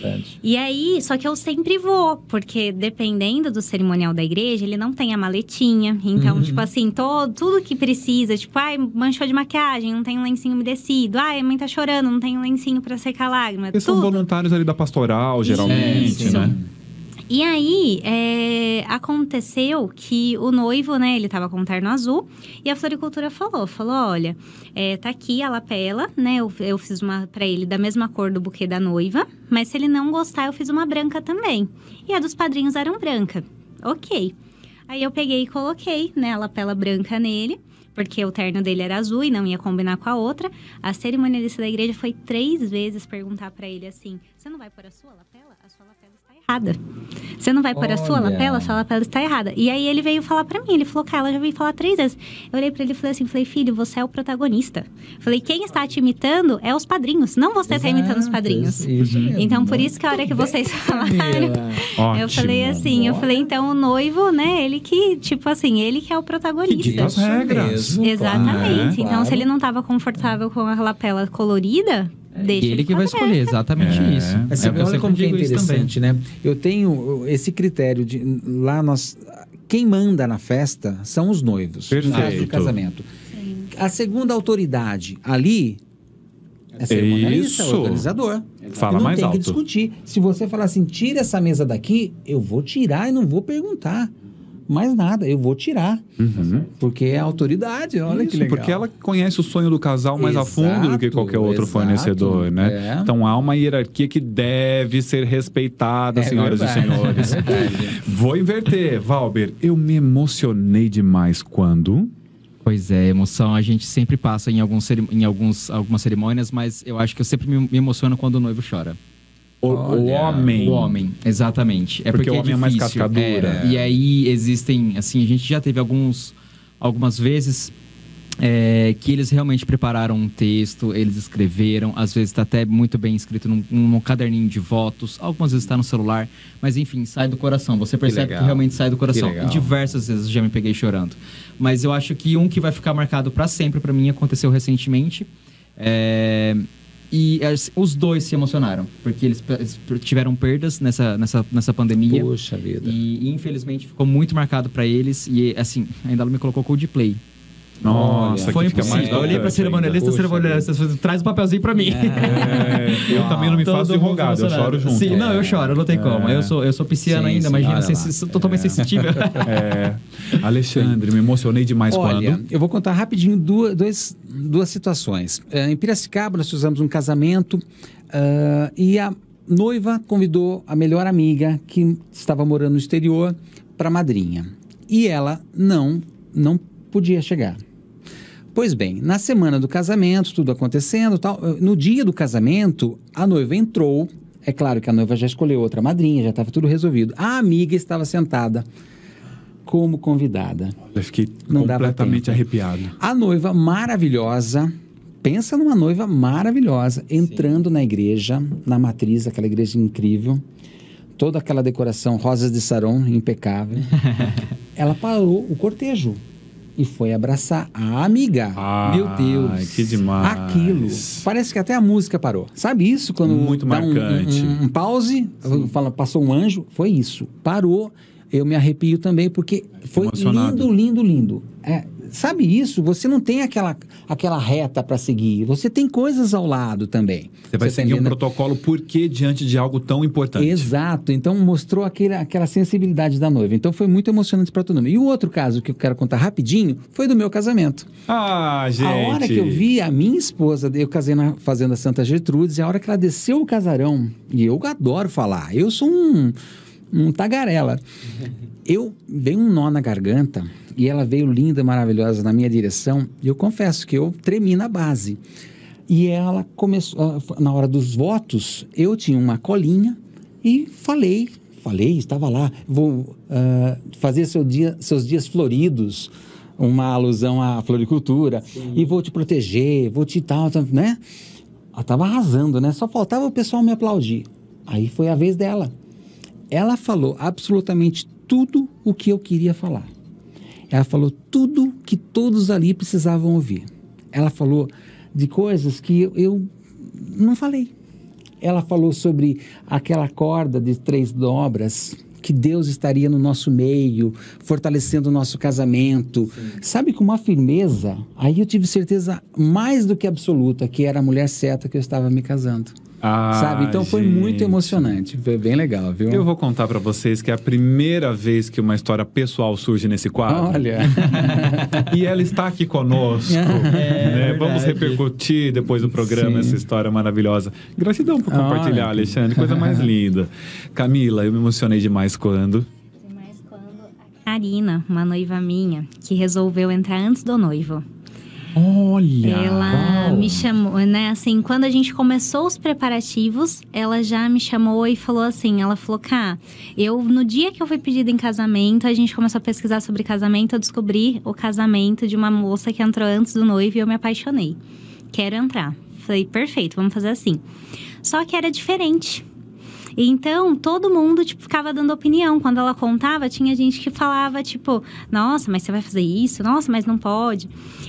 Verdade. E aí, só que eu sempre vou, porque dependendo do cerimonial da igreja, ele não tem a maletinha. Então, tipo assim, todo, tudo que precisa, tipo, ai, manchou de maquiagem, não tem um lencinho umedecido. Ai, a mãe tá chorando, não tem um lencinho pra secar a lágrima. Eles são tudo. voluntários ali da pastoral, geralmente, Isso. né? E aí, é, aconteceu que o noivo, né, ele tava com terno azul e a floricultura falou, falou, olha, é, tá aqui a lapela, né, eu, eu fiz uma pra ele da mesma cor do buquê da noiva, mas se ele não gostar, eu fiz uma branca também. E a dos padrinhos eram branca. Ok. Aí eu peguei e coloquei, né, a lapela branca nele, porque o terno dele era azul e não ia combinar com a outra. A cerimonialista da igreja foi três vezes perguntar pra ele assim: você não vai pôr a sua lapela? Errada. Você não vai pôr a sua lapela? A sua lapela está errada. E aí ele veio falar pra mim, ele falou, cara, ela já veio falar três vezes. Eu olhei pra ele e falei assim, falei, filho, você é o protagonista. Falei, quem está te imitando é os padrinhos, não você está imitando os Exato, padrinhos. isso. Então, por isso que a hora que vocês falaram. Ótimo. eu falei assim, eu falei, então o noivo, né, ele que, tipo assim, ele que é o protagonista. Que diga as regras. Exatamente. claro, então, se ele não estava confortável com a lapela colorida, deixa ele que vai escolher, exatamente É. isso. Mas você É que olha como que é interessante, né? Eu tenho esse critério de lá nós quem manda na festa são os noivos, no caso do Perfeito. casamento. A segunda autoridade ali é cerimonialista, é Isso. o organizador. Fala E não mais tem que alto. discutir. Se você falar assim, tira essa mesa daqui, eu vou tirar e não vou perguntar mais nada, eu vou tirar, Uhum. porque é autoridade. Olha Isso, que legal. porque ela conhece o sonho do casal mais a fundo do que Exato, qualquer outro exato. fornecedor, né? É. Então há uma hierarquia que deve ser respeitada, É senhoras verdade, e senhores. é. Vou inverter, Valber. Eu me emocionei demais quando. Pois é, emoção a gente sempre passa em, alguns, em alguns, algumas cerimônias, mas eu acho que eu sempre me, me emociono quando o noivo chora. O, o homem. O homem, exatamente. É Porque porque, o homem é mais cascadura. É, E aí existem, assim, a gente já teve alguns, algumas vezes é, que eles realmente prepararam um texto, eles escreveram, às vezes está até muito bem escrito num, num caderninho de votos, algumas vezes está no celular, mas enfim, sai do coração. Você percebe que, legal. realmente sai do coração. Que legal. Diversas vezes já me peguei chorando. Mas eu acho que um que vai ficar marcado para sempre para mim aconteceu recentemente. É, E as- os dois se emocionaram, porque eles, eles tiveram perdas nessa, nessa, nessa pandemia. Poxa vida. E infelizmente ficou muito marcado pra eles. E assim, ainda ela me colocou Coldplay. Nossa, Foi impossível. Eu olhei pra cerimonialista, cerimonialista, traz um papelzinho pra mim. É, eu também não me faço de Todo mundo rogado, eu choro junto. Sim, não, eu choro, não tem como. Eu sou, eu sou pisciano ainda, sim, imagina, lá. sou totalmente sensível. É. Alexandre, me emocionei demais Olha, quando. eu vou contar rapidinho duas, dois- duas situações. É, em Piracicaba, nós fizemos um casamento ah, e a noiva convidou a melhor amiga que estava morando no exterior para madrinha. E ela não, não podia chegar. Pois bem, na semana do casamento, tudo acontecendo, tal, eh, no dia do casamento, a noiva entrou. É claro que a noiva já escolheu outra madrinha, já estava tudo resolvido. A amiga estava sentada como convidada. Eu fiquei Não completamente arrepiado. A noiva maravilhosa, pensa numa noiva maravilhosa, entrando na igreja, na matriz, aquela igreja incrível, toda aquela decoração, rosas de saron impecável. Ela parou o cortejo. E foi abraçar a amiga. Meu Deus. Que demais. Aquilo. Parece que até a música parou. Sabe isso? Quando Muito dá um- marcante. Um, um pause, fala, passou um anjo, foi isso. Parou. Eu me arrepio também, porque foi Emocionado. lindo, lindo, lindo. É, sabe isso? Você não tem aquela, aquela reta para seguir. Você tem coisas ao lado também. Você vai tá seguir um entendendo? protocolo por quê diante de algo tão importante? Exato. Então mostrou aquele, aquela sensibilidade da noiva. Então foi muito emocionante para todo mundo. E o outro caso que eu quero contar rapidinho foi do meu casamento. Ah, gente. A hora que eu vi a minha esposa, eu casei na Fazenda Santa Gertrudes, e a hora que ela desceu o casarão, e eu adoro falar, eu sou um, um tagarela. Eu veio um nó na garganta e ela veio linda, maravilhosa na minha direção, e eu confesso que eu tremi na base. E ela começou, ah, na hora dos votos, eu tinha uma colinha e falei, falei, estava lá, vou ah, fazer seu dia, seus dias floridos, uma alusão à floricultura, e vou te proteger, vou te tal, né? Ela estava arrasando, né? Só faltava o pessoal me aplaudir. Aí foi a vez dela. Ela falou absolutamente tudo o que eu queria falar. Ela falou tudo que todos ali precisavam ouvir. Ela falou de coisas que eu, eu não falei. Ela falou sobre aquela corda de três dobras, que Deus estaria no nosso meio, fortalecendo o nosso casamento. Sabe, com uma firmeza. Aí eu tive certeza mais do que absoluta que era a mulher certa que eu estava me casando. Ah, Sabe? Então foi muito gente. emocionante. Foi bem legal, viu? Eu vou contar pra vocês que é a primeira vez que uma história pessoal surge nesse quadro. Olha. E ela está aqui conosco. né? Vamos repercutir depois do programa Sim. essa história maravilhosa. Gratidão por compartilhar, Olha. Alexandre. Coisa mais linda. Camila, eu me emocionei demais quando. Mas quando a Karina, uma noiva minha, que resolveu entrar antes do noivo. Olha! Ela Uau. me chamou, né? Assim, quando a gente começou os preparativos, ela já me chamou e falou assim: ela falou, cá, eu, no dia que eu fui pedida em casamento, a gente começou a pesquisar sobre casamento, eu descobri o casamento de uma moça que entrou antes do noivo e eu me apaixonei. Quero entrar. Falei, perfeito, vamos fazer assim. Só que era diferente. Então, todo mundo, tipo, ficava dando opinião. Quando ela contava, tinha gente que falava, tipo, nossa, mas você vai fazer isso? Nossa, mas não pode.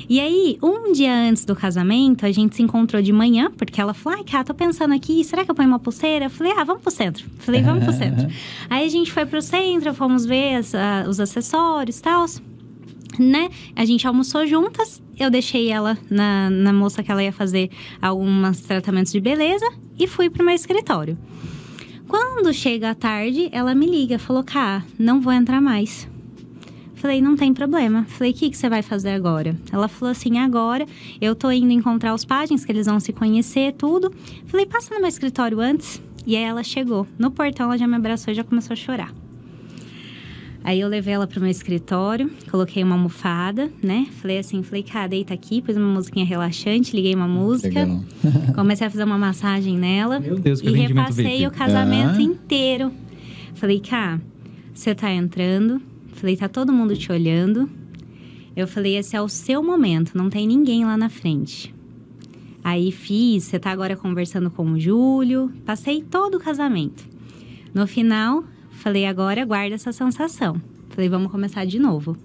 E aí, um dia antes do casamento, a gente se encontrou de manhã, porque ela falou, ai, cara, tô pensando aqui, será que eu ponho uma pulseira? Eu falei, ah, vamos pro centro. Falei, vamos pro centro. aí a gente foi pro centro, fomos ver as- a- os acessórios e tal né? A gente almoçou juntas. Eu deixei ela na, na moça que ela ia fazer alguns tratamentos de beleza e fui pro meu escritório. Quando chega a tarde, ela me liga, falou: Cá, não vou entrar mais. Falei, não tem problema. Falei, o que, que você vai fazer agora? Ela falou assim: agora eu tô indo encontrar os pajens, que eles vão se conhecer, tudo. Falei, passa no meu escritório antes. E aí ela chegou. No portão, ela já me abraçou e já começou a chorar. Aí eu levei ela pro meu escritório, coloquei uma almofada, né? Falei assim, falei, cara, deita aqui, pus uma musiquinha relaxante, liguei uma música. Legal. Comecei a fazer uma massagem nela. Meu Deus, que E repassei VIP. o casamento Ah. inteiro. Falei, cá, você tá entrando. Falei, tá todo mundo te olhando. Eu falei, esse é o seu momento, não tem ninguém lá na frente. Aí fiz, você tá agora conversando com o Júlio. Passei todo o casamento. No final, falei, agora guarda essa sensação. Falei, vamos começar de novo.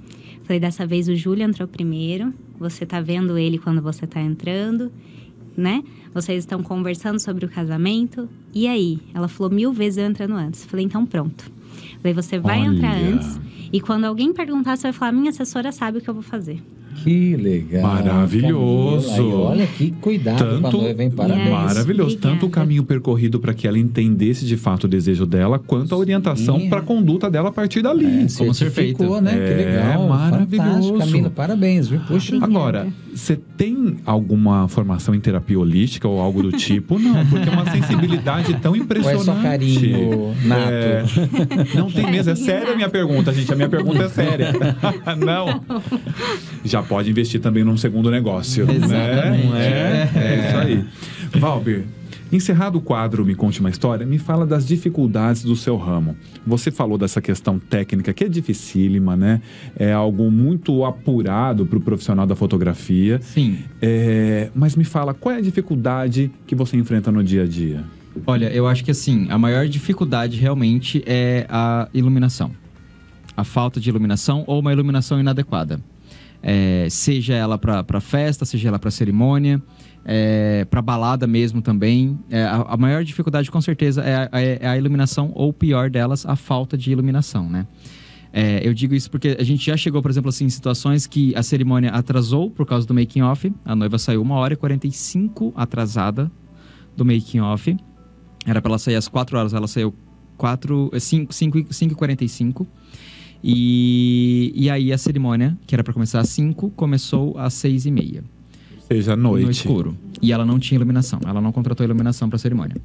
Falei, dessa vez o Júlio entrou primeiro. Você tá vendo ele quando você tá entrando, né? Vocês estão conversando sobre o casamento. E aí? Ela falou mil vezes eu entrando antes. Falei, então pronto. Falei, você vai Olha. entrar antes. E quando alguém perguntar, você vai falar, minha assessora sabe o que eu vou fazer. Que legal. Maravilhoso. Camila. Olha que cuidado com a Tanto noiva, hein? Parabéns. Maravilhoso, Obrigada. tanto o caminho percorrido para que ela entendesse de fato o desejo dela, quanto a orientação para a conduta dela a partir dali. É, Como ser feito. né? É, que legal. maravilhoso. Camila, parabéns, viu? Puxa. Agora, você tem alguma formação em terapia holística ou algo do tipo? Não, porque é uma sensibilidade tão Ou é impressionante. só carinho nato? É, não tem mesmo. É séria a minha pergunta, gente. A minha pergunta é séria. não. Já pode investir também num segundo negócio. Né? Exatamente. Não é? É isso aí. Valber, encerrado o quadro Me Conte uma História, me fala das dificuldades do seu ramo. Você falou dessa questão técnica que é dificílima, né? É algo muito apurado para o profissional da fotografia. Sim. É, mas me fala, qual é a dificuldade que você enfrenta no dia a dia? Olha, eu acho que assim, a maior dificuldade realmente é a iluminação. A falta de iluminação ou uma iluminação inadequada. É, seja ela para festa, seja ela para cerimônia, é, para balada mesmo também. É, a, a maior dificuldade, com certeza, é a, é a iluminação, ou pior delas, a falta de iluminação, né? É, eu digo isso porque a gente já chegou, por exemplo, assim, em situações que a cerimônia atrasou por causa do making off. A noiva saiu uma hora e 45 atrasada do making off. Era para ela sair às 4 horas, ela saiu 4, 5, 5, 5 e 45. E, e aí a cerimônia, que era para começar às 5, começou às 6 e meia. Ou seja, à noite. No escuro. E ela não tinha iluminação. Ela não contratou iluminação para a cerimônia.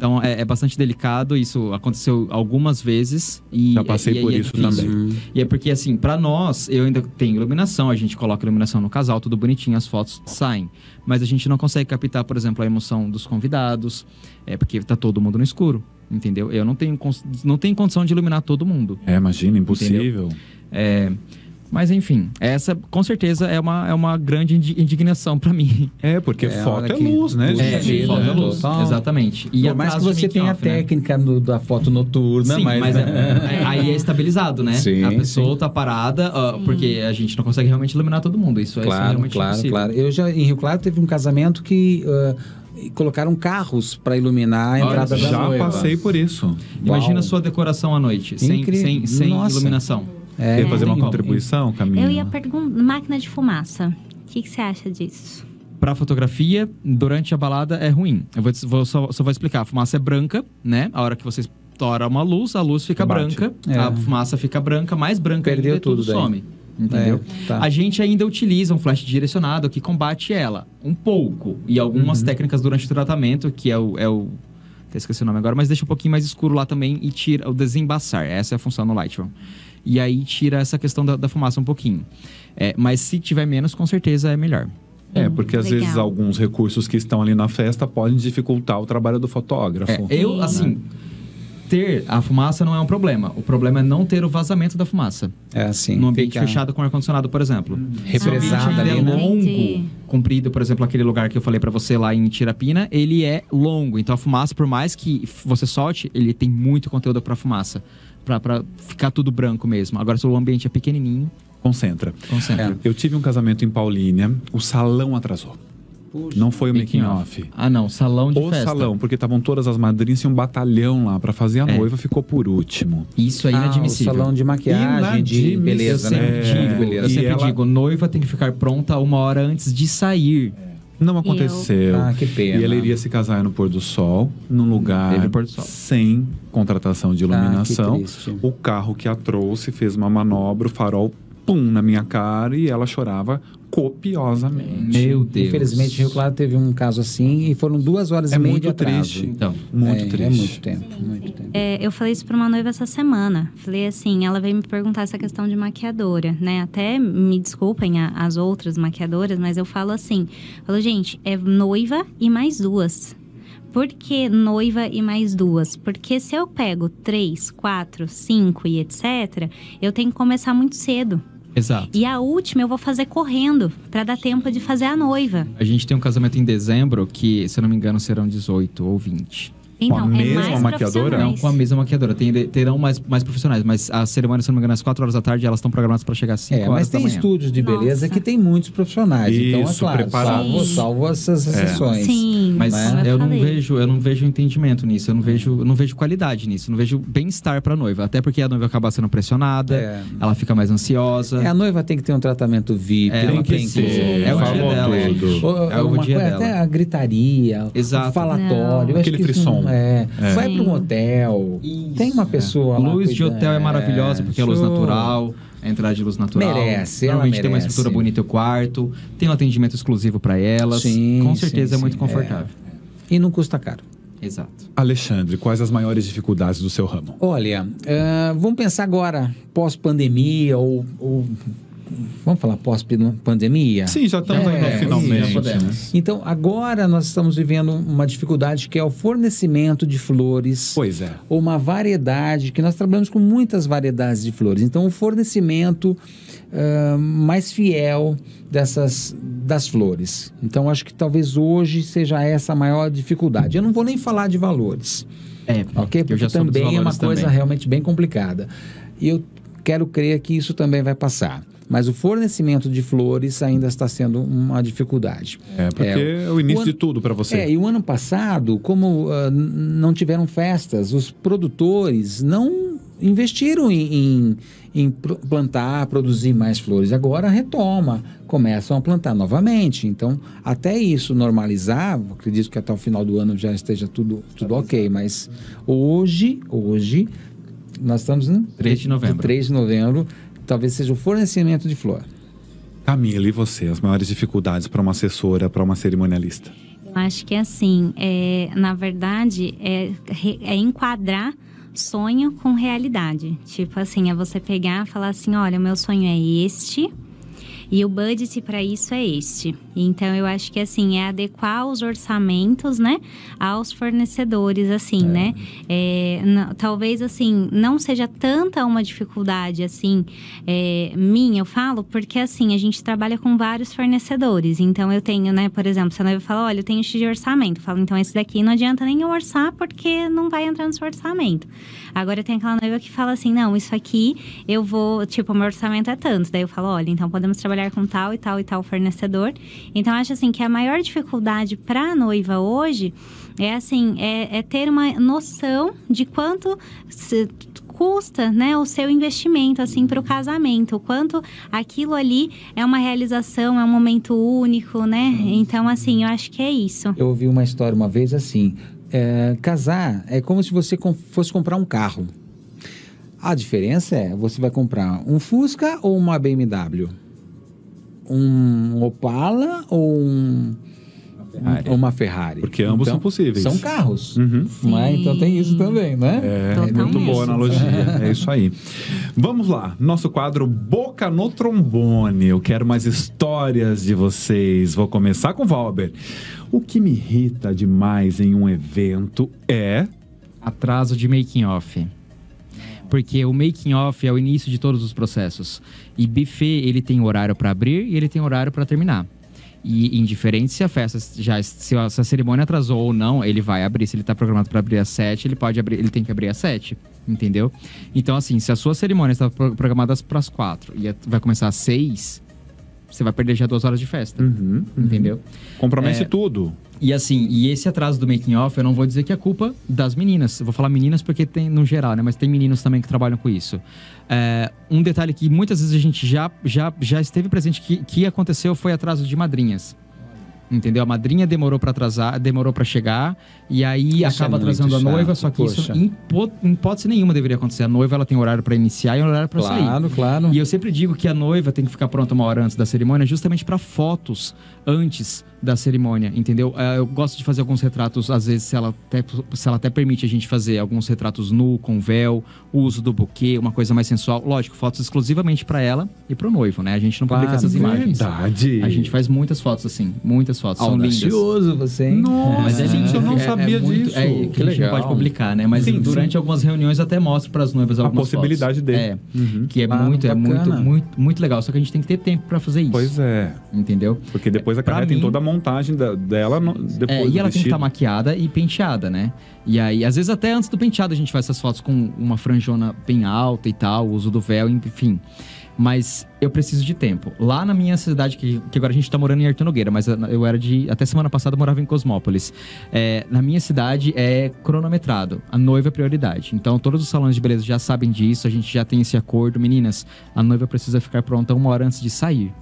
Então é, é, bastante delicado, isso aconteceu algumas vezes. E, Já passei e, por e é isso difícil. também. E é porque, assim, para nós, eu ainda tenho iluminação, a gente coloca iluminação no casal, tudo bonitinho, as fotos saem. Mas a gente não consegue captar, por exemplo, a emoção dos convidados, é porque tá todo mundo no escuro, entendeu? Eu não tenho, não tenho condição de iluminar todo mundo. É, imagina, impossível. É, mas enfim, essa com certeza é uma, é uma grande indi- indignação para mim. É, porque É, foto é que- luz, né, É, gente? vida, foto né? à luz, Total. exatamente. E Por mais que você tenha a né? técnica no- da foto noturna, Sim, mas... mas, é- é- aí é estabilizado, né? Sim, a pessoa tá parada, ó, porque a gente não consegue realmente iluminar todo mundo. Isso, é- isso é Claro, realmente claro, impossível. claro. Eu já, em Rio Claro, teve um casamento que ah, colocaram carros para iluminar a Olha, entrada da Já noiva. passei por isso. Imagina Uau. a sua decoração à noite, sem, Incrível. sem, sem Nossa. iluminação. É, Quer fazer uma contribuição, Camila? Eu ia perguntar, máquina de fumaça. O que, que você acha disso? Pra fotografia, durante a balada é ruim. Eu vou, vou- só, só vou explicar. A fumaça é branca, né? A hora que você estoura uma luz, a luz fica Bate. branca, É. a fumaça fica branca, mais branca Perdeu ainda e tudo tudo daí. some. Entendeu? É, tá. A gente ainda utiliza um flash direcionado que combate ela um pouco. E algumas Uhum. técnicas durante o tratamento, que é o. É o até esqueci o nome agora, mas deixa um pouquinho mais escuro lá também e tira o desembaçar. Essa é a função no Lightroom. E aí tira essa questão da, da fumaça um pouquinho. É, mas se tiver menos, com certeza é melhor. É, porque às Legal. vezes alguns recursos que estão ali na festa podem dificultar o trabalho do fotógrafo. É, eu, Sim. assim, ter a fumaça não é um problema. O problema é não ter o vazamento da fumaça. É assim. no ambiente fica fechado com ar-condicionado, por exemplo. Represada Se o ambiente ali, é né? longo, Entendi. comprido, por exemplo, aquele lugar que eu falei pra você lá em Tirapina, ele é longo. Então a fumaça, por mais que você solte, ele tem muito conteúdo pra fumaça. Pra, pra ficar tudo branco mesmo. Agora, se o ambiente é pequenininho, Concentra. concentra. Eu tive um casamento em Paulínia, o salão atrasou. Não foi o making off. Ah, não. Salão de O festa. salão, porque estavam todas as madrinhas e um batalhão lá pra fazer a É. noiva, ficou por último. Isso é Ah, o inadmissível. salão de maquiagem, de beleza, eu né? sempre É, digo, eu e sempre ela- digo, noiva tem que ficar pronta uma hora antes de sair. Não aconteceu. Ah, que pena. E ela iria se casar no pôr do sol, num lugar Teve pôr do sol. sem contratação de Ah, que iluminação. triste. o carro que a trouxe fez uma manobra, o farol pum na minha cara e ela chorava copiosamente. Meu Deus. Infelizmente, Rio Claro teve um caso assim e foram duas horas É e meia muito de atraso. triste. Então, Muito é, triste. É muito tempo, muito tempo. É, eu falei isso pra uma noiva essa semana. Falei assim, ela veio me perguntar essa questão de maquiadora, né? Até me desculpem a- as outras maquiadoras, mas eu falo assim, falo, gente, é noiva e mais duas. Por que noiva e mais duas? Porque se eu pego três, quatro, cinco e etc., eu tenho que começar muito cedo. Exato. E a última eu vou fazer correndo, pra dar tempo de fazer a noiva. A gente tem um casamento em dezembro que, se eu não me engano, serão 18 ou 20. Então, a é mesma mais maquiadora? Não, com a mesma maquiadora. Tem, terão mais, mais profissionais, mas a cerimônia, se eu não me engano, às 4 horas da tarde, elas estão programadas para chegar às 5 É, horas mas da tem manhã. estúdios de beleza Nossa. que tem muitos profissionais. então, é Isso, claro, salvo, salvo essas exceções. Sim, Mas como eu, não falei. vejo, eu não vejo entendimento nisso, eu não vejo, eu não vejo qualidade nisso, eu não vejo bem-estar pra noiva. Até porque a noiva acaba sendo pressionada, É. ela fica mais ansiosa. É, a noiva tem que ter um tratamento VIP, É, ela tem que ser. É o dia dela, é. É o uma dia coisa, dela. Até a gritaria, Exato. o falatório. Não. eu Aquele que isso não- frisson. É. É. Vai para um hotel. Isso, tem uma é. pessoa lá. Luz de hotel é maravilhosa, porque é luz natural, a entrada de luz natural. Merece, ela Normalmente tem uma merece. estrutura bonita o quarto, tem um atendimento exclusivo pra elas. Sim, Com certeza sim, é muito confortável. E não custa caro. Exato. Alexandre, quais as maiores dificuldades do seu ramo? Olha, ah, vamos pensar agora, pós-pandemia ou, ou- Vamos falar pós-pandemia? Sim, já estamos É, aí no sim, finalmente. né? Então, agora nós estamos vivendo uma dificuldade que é o fornecimento de flores. Pois é. ou uma variedade, que nós trabalhamos com muitas variedades de flores. Então, o fornecimento ah, mais fiel dessas das flores. Então, acho que talvez hoje seja essa a maior dificuldade. Eu não vou nem falar de valores, É, ok? Porque também é uma coisa também. realmente bem complicada. E eu quero crer que isso também vai passar. Mas o fornecimento de flores ainda está sendo uma dificuldade. É, porque é, o início o de tudo para você. É, e o ano passado, como uh, não tiveram festas, os produtores não investiram em, em, em, plantar, produzir mais flores. Agora retoma, começam a plantar novamente. Então, até isso normalizar, acredito que até o final do ano já esteja tudo, tudo ok. Mas hoje, hoje, nós estamos em 3 de novembro. 3 de novembro, talvez seja o fornecimento de flor. Camila, e você? As maiores dificuldades para uma assessora, para uma cerimonialista? Eu acho que assim, é, na verdade, é, é enquadrar sonho com realidade. Tipo assim, é você pegar e falar assim: olha, o meu sonho é este e o budget para isso é este. Então eu acho que assim é adequar os orçamentos, né, aos fornecedores, assim, é. né? É, talvez assim não seja tanta uma dificuldade assim é, minha, eu falo, porque assim a gente trabalha com vários fornecedores. Então eu tenho, né, por exemplo, se a noiva fala, olha, eu tenho X de orçamento, eu falo, então esse daqui não adianta nem eu orçar porque não vai entrar no seu orçamento. Agora tem aquela noiva que fala assim, não, isso aqui eu vou, tipo, o meu orçamento é tanto. Daí eu falo, olha, então podemos trabalhar trabalhar com tal e tal e tal fornecedor. Então, acho assim que a maior dificuldade para a noiva hoje é assim, é, é, ter uma noção de quanto se, custa, né, o seu investimento assim para o casamento, o quanto aquilo ali é uma realização, é um momento único, né? Então, assim, eu acho que é isso. Eu ouvi uma história uma vez assim, é, casar é como se você fosse comprar um carro. A diferença é, você vai comprar um Fusca ou uma BMW? Um Opala ou um Ferrari. uma Ferrari. Porque ambos então, são possíveis. São carros. Uhum. Né? Então tem isso também, né? É, muito boa analogia. é isso aí. Vamos lá. Nosso quadro Boca no Trombone. Eu quero mais histórias de vocês. Vou começar com o Valber. O que me irrita demais em um evento é. Atraso de making off porque o making off é o início de todos os processos. E buffet, ele tem horário para abrir e ele tem horário para terminar. E indiferente se a festa já se a, se a, cerimônia atrasou ou não, ele vai abrir. Se ele está programado para abrir às 7, ele pode abrir, ele tem que abrir às 7, entendeu? Então assim, se a sua cerimônia está programada para as 4 e vai começar às 6, você vai perder já duas horas de festa. Uhum, uhum. entendeu? Compromete é, tudo. E assim, e esse atraso do making off, eu não vou dizer que é culpa das meninas. Eu vou falar meninas porque tem no geral, né? Mas tem meninos também que trabalham com isso. É, um detalhe que muitas vezes a gente já, já, já esteve presente que, que aconteceu foi atraso de madrinhas. Entendeu? A madrinha demorou para atrasar, demorou para chegar, e aí Poxa, acaba é atrasando a noiva, só que Poxa. isso em, em hipótese nenhuma deveria acontecer. A noiva ela tem horário para iniciar e horário para claro, sair. Claro, claro. E eu sempre digo que a noiva tem que ficar pronta uma hora antes da cerimônia, justamente para fotos antes da cerimônia, entendeu? É, eu gosto de fazer alguns retratos, às vezes, se ela, até, se ela até permite a gente fazer alguns retratos nu, com véu, uso do buquê, uma coisa mais sensual. Lógico, fotos exclusivamente para ela e pro noivo, né? A gente não publica ah, essas imagens. Verdade. A gente faz muitas fotos assim, muitas fotos. São lindas. você, hein? Nossa, mas a gente, eu não é, sabia é muito, disso. É, que, que a gente não pode publicar, né? Mas sim, durante sim. algumas reuniões eu até mostro para as noivas algumas A possibilidade fotos. dele. É, uhum. que é ah, muito, é muito, muito, muito legal. Só que a gente tem que ter tempo para fazer isso. Pois é. Entendeu? Porque depois a carreta tem toda a montagem da, dela no, depois é, E ela vestido. tem que estar tá maquiada e penteada, né? E aí, às vezes até antes do penteado a gente faz essas fotos com uma franjona bem alta e tal, o uso do véu, enfim. Mas eu preciso de tempo. Lá na minha cidade, que, que agora a gente está morando em Artur Nogueira, mas eu era de. Até semana passada eu morava em Cosmópolis. É, na minha cidade é cronometrado. A noiva é prioridade. Então todos os salões de beleza já sabem disso, a gente já tem esse acordo. Meninas, a noiva precisa ficar pronta uma hora antes de sair.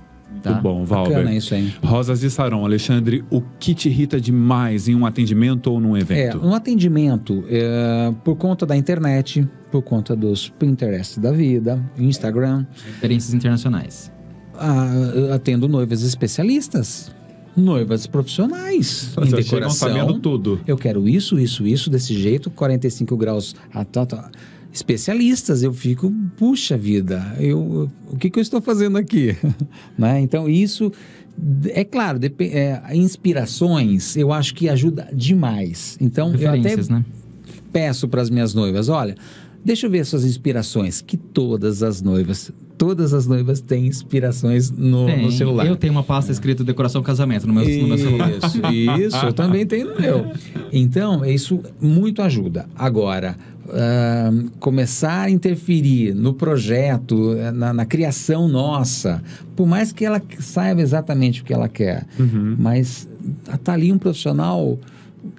Tá. Muito bom, Valber. Bacana isso, hein? Rosas de Saron, Alexandre, o que te irrita demais em um atendimento ou num evento? É, um atendimento, é, por conta da internet, por conta dos Pinterest da vida, Instagram. Experiências internacionais. Ah, atendo noivas especialistas noivas profissionais em decoração. sabendo tudo. Eu quero isso, isso, isso, desse jeito, 45 graus. Ah, tá, tá especialistas, eu fico, puxa vida, eu, o que, que eu estou fazendo aqui? né? Então, isso, é claro, é, inspirações, eu acho que ajuda demais. Então, eu até né? peço para as minhas noivas, olha, deixa eu ver suas inspirações, que todas as noivas todas as noivas têm inspirações no, Tem. no celular. Eu tenho uma pasta escrita decoração casamento no meu, isso, no meu celular. Isso, isso, eu também tenho no meu. Então, isso muito ajuda. Agora, começar a interferir no projeto, eh, na, na criação nossa, por mais que ela saiba exatamente o que ela quer, Uhum. mas tá ali um profissional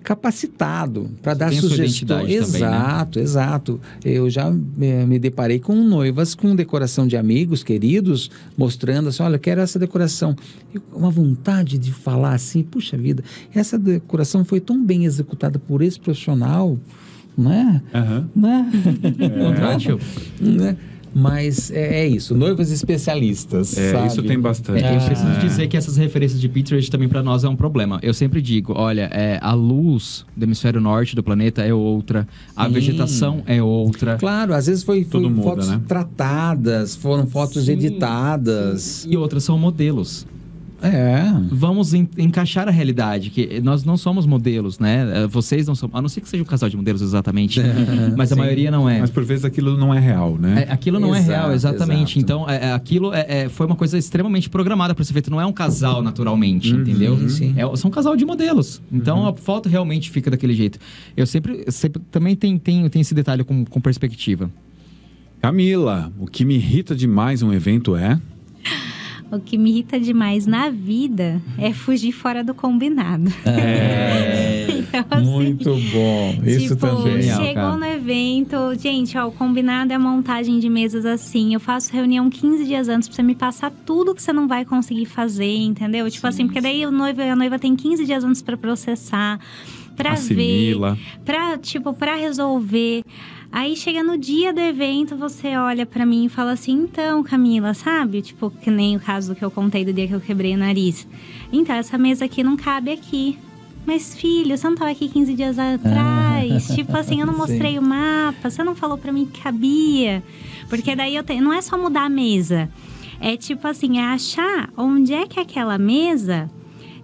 capacitado para dar sugestões. identidade também, né? Exato, exato. Eu já eh, me deparei com noivas com decoração de amigos queridos, mostrando assim, olha, eu quero essa decoração. E uma vontade de falar assim, puxa vida, essa decoração foi tão bem executada por esse profissional, né? Aham. Né? Contrátil. né? Mas é, é isso, noivas especialistas. É, sabe? isso tem bastante. É, eu preciso Ah. dizer que essas referências de Pinterest também para nós é um problema. Eu sempre digo, olha, é, a luz do hemisfério norte do planeta é outra, a Sim. vegetação é outra. Claro, às vezes foi, foi muda, fotos né? tratadas, foram fotos Sim, editadas. E outras são modelos. É. Vamos en- encaixar a realidade, que nós não somos modelos, né? Eh, Vocês não são, a não ser que seja um casal de modelos exatamente, mas a Sim. maioria não é. Mas por vezes aquilo não é real, né? É, aquilo não é Exato, real, exatamente. exato. Então, é, é, aquilo é- é- foi uma coisa extremamente programada para ser feito. Não é um casal naturalmente, entendeu? Sim, sim. É, são um casal de modelos. Então, a foto realmente fica daquele jeito. Eu sempre, sempre também tem, tem, tem esse detalhe com, com perspectiva. Camila, o que me irrita demais em um evento é. O que me irrita demais na vida é fugir fora do combinado. É. Então, assim, Muito bom. Isso tipo, também. Genial, chegou no evento, gente, ó, o combinado é a montagem de mesas assim. Eu faço reunião 15 dias antes pra você me passar tudo que você não vai conseguir fazer, entendeu? Tipo assim, porque daí o noivo, a noiva tem 15 dias antes pra processar, pra ver, pra, tipo, pra resolver. Aí chega no dia do evento, você olha pra mim e fala assim: então, Camila, sabe? Tipo, que nem o caso que eu contei do dia que eu quebrei o nariz. Então, essa mesa aqui não cabe aqui. Mas, filho, você não tava aqui 15 dias atrás? tipo assim, eu não Sim. mostrei o mapa, você não falou pra mim que cabia. Porque daí eu tenho. Não é só mudar a mesa. É tipo assim, é achar onde é que aquela mesa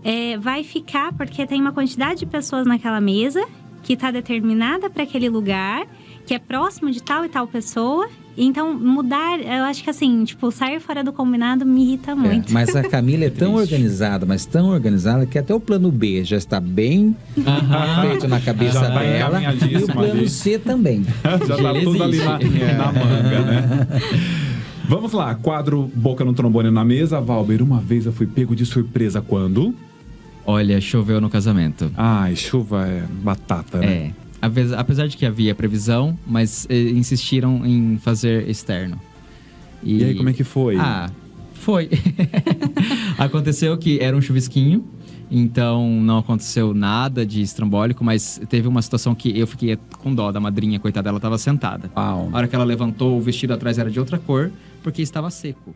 é, vai ficar, porque tem uma quantidade de pessoas naquela mesa que está determinada para aquele lugar, que é próximo de tal e tal pessoa. Então, mudar, eu acho que assim, tipo, sair fora do combinado me irrita É, muito. mas a Camila é tão Triste. organizada, mas tão organizada que até o plano B já está bem feito na cabeça Já tá dela. E o plano ali. C também. Já tá Ele tudo ali na, na manga, né? Vamos lá, quadro Boca no Trombone na mesa. Valber, uma vez eu fui pego de surpresa quando? Olha, choveu no casamento. Ai, chuva é batata, né? É. Apes- Apesar de que havia previsão, mas eh, insistiram em fazer externo. E aí, como é que foi? Ah, foi. Aconteceu que era um chuvisquinho, então não aconteceu nada de estrambólico, mas teve uma situação que eu fiquei com dó da madrinha, coitada, ela estava sentada. Uau. A hora que ela levantou, o vestido atrás era de outra cor, porque estava seco.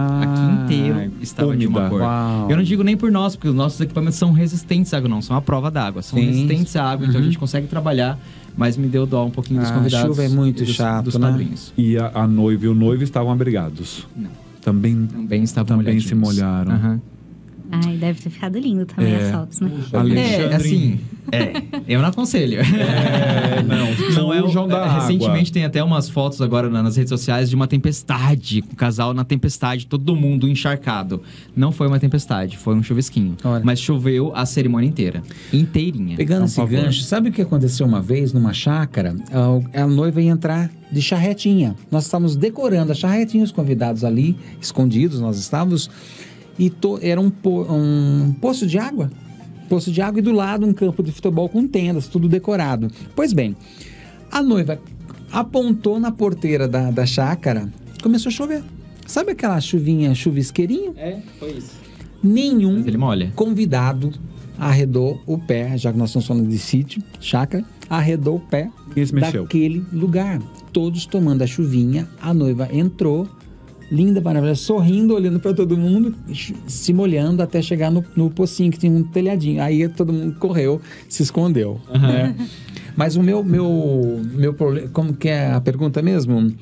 Ah, Aqui inteiro estava de uma úmida. cor. Uau. Eu não digo nem por nós, porque os nossos equipamentos são resistentes à água, não, são a prova d'água. São Sim. resistentes à água, então a Uhum. gente consegue trabalhar, mas me deu dó um pouquinho dos Ah, convidados. chuva é muito dos, chato, dos né? padrinhos. E a, a noiva e o noivo estavam abrigados. Não. Também. Também estavam Também se molharam. Aham. Ai, deve ter ficado lindo também É. as fotos, né? Alexandre- É, assim, é, eu não aconselho. É, não, Não é o, fujam da água. Recentemente tem até umas fotos agora na- nas redes sociais de uma tempestade, o casal na tempestade, todo mundo encharcado. Não foi uma tempestade, foi um chuvisquinho. Olha. Mas choveu a cerimônia inteira. Inteirinha. Pegando Por esse favor. gancho, sabe o que aconteceu uma vez numa chácara? A, a noiva ia entrar de charretinha. Nós estávamos decorando a charretinha, os convidados ali, escondidos, nós estávamos. E to- era um, po- um poço de água. Poço de água e do lado um campo de futebol com tendas, tudo decorado. Pois bem, a noiva apontou na porteira da, da chácara, começou a chover. Sabe aquela chuvinha, chuvisqueirinho? É, foi isso. Nenhum Mas ele molha. convidado arredou o pé, já que nós estamos falando de sítio, chácara, arredou o pé daquele lugar. Todos tomando a chuvinha, a noiva entrou, linda, maravilhosa, sorrindo, olhando para todo mundo, se molhando até chegar no, no pocinho que tinha um telhadinho. Aí todo mundo correu, se escondeu. né? Mas o meu, meu, meu problema, como que é a pergunta mesmo?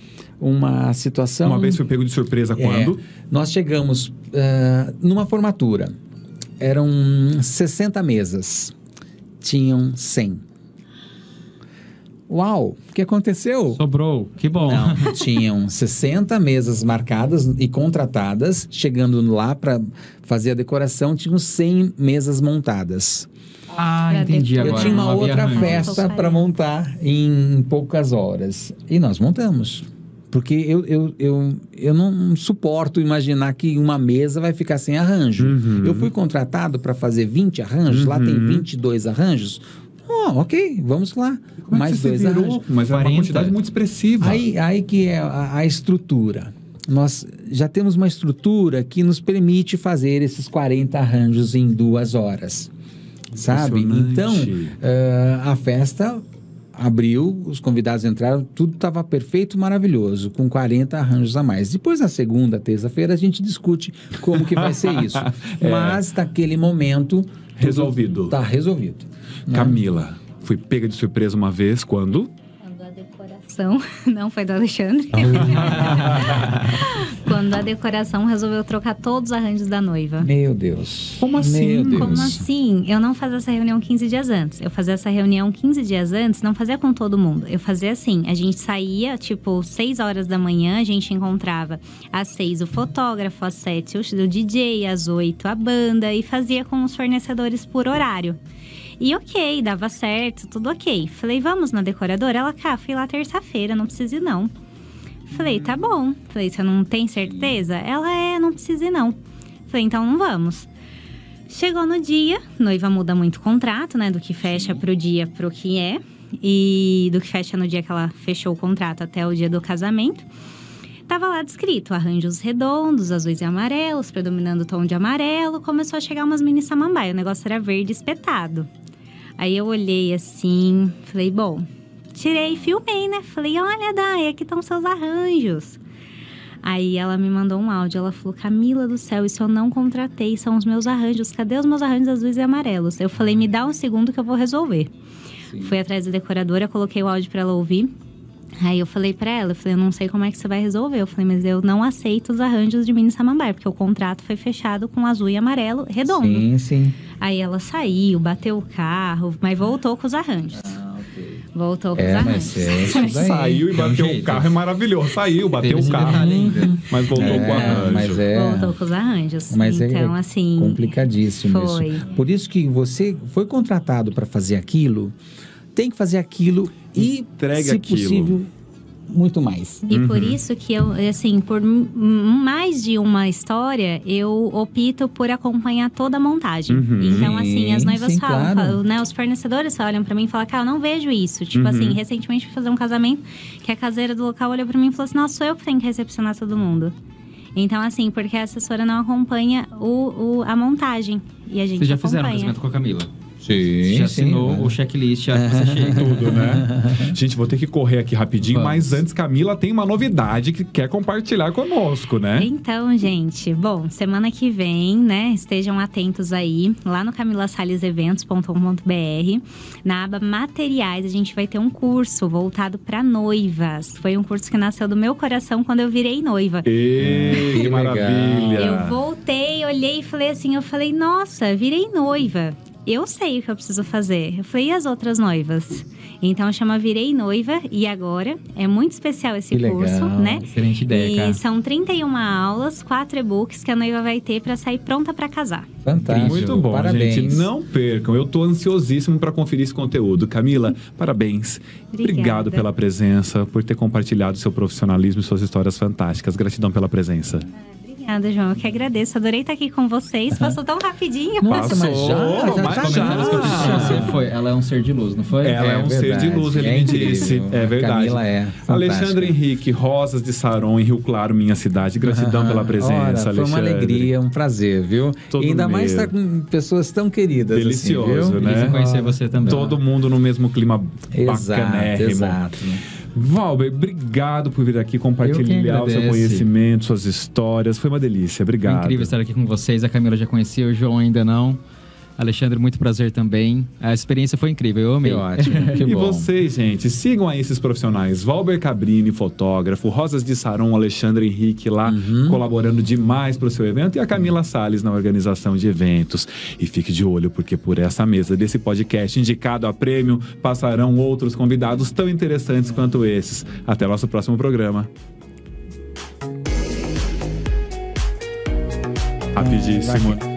Uma situação... Uma vez fui pego de surpresa É, quando? nós chegamos ah, numa formatura. Eram 60 mesas. Tinham 100. Uau! O que aconteceu? Sobrou, que bom. Não, tinham 60 mesas marcadas e contratadas. Chegando lá para fazer a decoração, tinham 100 mesas montadas. Ah, entendi decorar. Eu agora. tinha uma outra arranjo. festa para montar em poucas horas. E nós montamos. Porque eu, eu, eu, eu não suporto imaginar que uma mesa vai ficar sem arranjo. Uhum. Eu fui contratado para fazer 20 arranjos, lá tem 22 arranjos. Oh, ok, vamos lá. Como é Mais dois virou? arranjos. Mas é uma 40. quantidade muito expressiva. Aí, aí que é a, a estrutura. Nós já temos uma estrutura que nos permite fazer esses 40 arranjos em duas horas. Sabe? Então, eh, a festa abriu, os convidados entraram, tudo estava perfeito, maravilhoso, com 40 arranjos a mais. Depois, na segunda, terça-feira, a gente discute como que vai ser isso. Mas, naquele momento... Resolvido. Tá resolvido. né? Camila, fui pega de surpresa uma vez quando. Quando a decoração, não foi do Alexandre. Quando a decoração resolveu trocar todos os arranjos da noiva. Meu Deus. Como assim? Meu Deus. Como assim? Eu não fazia essa reunião 15 dias antes. Eu fazia essa reunião 15 dias antes, não fazia com todo mundo. Eu fazia assim: a gente saía, tipo, 6 horas da manhã, a gente encontrava às 6 o fotógrafo, às 7 o DJ, às 8 a banda e fazia com os fornecedores por horário. E ok, dava certo, tudo ok. Falei, vamos na decoradora? Ela, cá, fui lá terça-feira, não precisa ir não. Falei, tá bom. Falei, você não tem certeza? Ela é, não precisa ir não. Falei, então não vamos. Chegou no dia, noiva muda muito o contrato, né? Do que fecha pro dia pro que é. E do que fecha no dia que ela fechou o contrato até o dia do casamento. Tava lá descrito, arranjos redondos, azuis e amarelos, predominando o tom de amarelo. Começou a chegar umas mini samambaia, o negócio era verde espetado. Aí eu olhei assim, falei, bom, tirei e filmei, né? Falei, olha, Dai, aqui estão seus arranjos. Aí ela me mandou um áudio, ela falou, Camila do céu, isso eu não contratei, são os meus arranjos, cadê os meus arranjos azuis e amarelos? Eu falei, me dá um segundo que eu vou resolver. Fui atrás da decoradora, coloquei o áudio para ela ouvir. Aí eu falei pra ela, eu falei, eu não sei como é que você vai resolver. Eu falei, mas eu não aceito os arranjos de mini samambaia, porque o contrato foi fechado com azul e amarelo redondo. Sim, sim. Aí ela saiu, bateu o carro, mas voltou com os arranjos. Voltou com os É, arranjos. mas é isso daí. Saiu e um bateu o carro, é maravilhoso. Saiu, bateu o carro, ainda. mas voltou com o É, arranjo. mas é Voltou com os arranjos. Mas é então, assim. complicadíssimo foi. isso. Por isso que você foi contratado para fazer aquilo, tem que fazer aquilo e, Entregue se aquilo. possível, muito mais. E por Uhum. isso que eu, assim, por mais de uma história, eu opto por acompanhar toda a montagem. Uhum. Então, assim, as noivas sim, falam, claro. falam, né? Os fornecedores olham pra mim e falam, cara, eu não vejo isso. Tipo Uhum. assim, recentemente fui fazer um casamento que a caseira do local olhou pra mim e falou assim: nossa, sou eu que tenho que recepcionar todo mundo. Então, assim, porque a assessora não acompanha o, o- a montagem. E a gente Vocês já acompanha. fizeram um casamento com a Camila? Sim, Você já assinou o checklist, já que você chega. Tudo, né? Gente, vou ter que correr aqui rapidinho, Vamos. mas antes, Camila tem uma novidade que quer compartilhar conosco, né? Então, gente, bom, semana que vem, né? Estejam atentos aí, lá no camilasaleseventos.com.br, na aba materiais, a gente vai ter um curso voltado para noivas. Foi um curso que nasceu do meu coração quando eu virei noiva. Ê, que Que maravilha! Eu voltei, olhei e falei assim, eu falei, nossa, virei noiva. Eu sei o que eu preciso fazer. Eu falei, e as outras noivas? Então chama Virei Noiva e agora é muito especial esse Que curso, legal. né? Excelente ideia, E cara. são 31 aulas, quatro e-books que a noiva vai ter para sair pronta para casar. Fantástico. Muito bom, Parabéns. gente. Não percam. Eu tô ansiosíssimo para conferir esse conteúdo. Camila, parabéns. Obrigada. Obrigado pela presença, por ter compartilhado seu profissionalismo e suas histórias fantásticas. Gratidão pela presença. Obrigada, João. Eu que agradeço. Adorei estar aqui com vocês. Passou tão rapidinho. Nossa, mas Passou, já, já, mas já, já. Você foi, ela é um ser de luz, não foi? Ela é, um ser de verdade, luz, ele é me disse. É verdade. Camila é Alexandre fantástica. Henrique, Rosas de Saron, em Rio Claro, minha cidade. Gratidão pela presença, Ora, Foi uma Alexandre. alegria, um prazer, viu? Todo e ainda mais meu. estar com pessoas tão queridas Delicioso, assim, viu? né? Feliz em conhecer você também. Todo mundo no mesmo clima Exato, bacanérrimo. exato. Valber, obrigado por vir aqui compartilhar o seu conhecimento, suas histórias. Foi uma delícia. Foi Obrigado. incrível estar aqui com vocês. A Camila já conhecia, o João ainda não. Alexandre, muito prazer também. A experiência foi incrível, eu amei. Que ótimo, que e bom. vocês, gente, sigam aí esses profissionais. Valber Cabrini, fotógrafo, Rosas de Saron, Alexandre Henrique lá, Uhum. colaborando demais para o seu evento, e a Camila Salles na organização de eventos. E fique de olho, porque por essa mesa desse podcast indicado a prêmio passarão outros convidados tão interessantes quanto esses. Até nosso próximo programa. Rapidíssimo.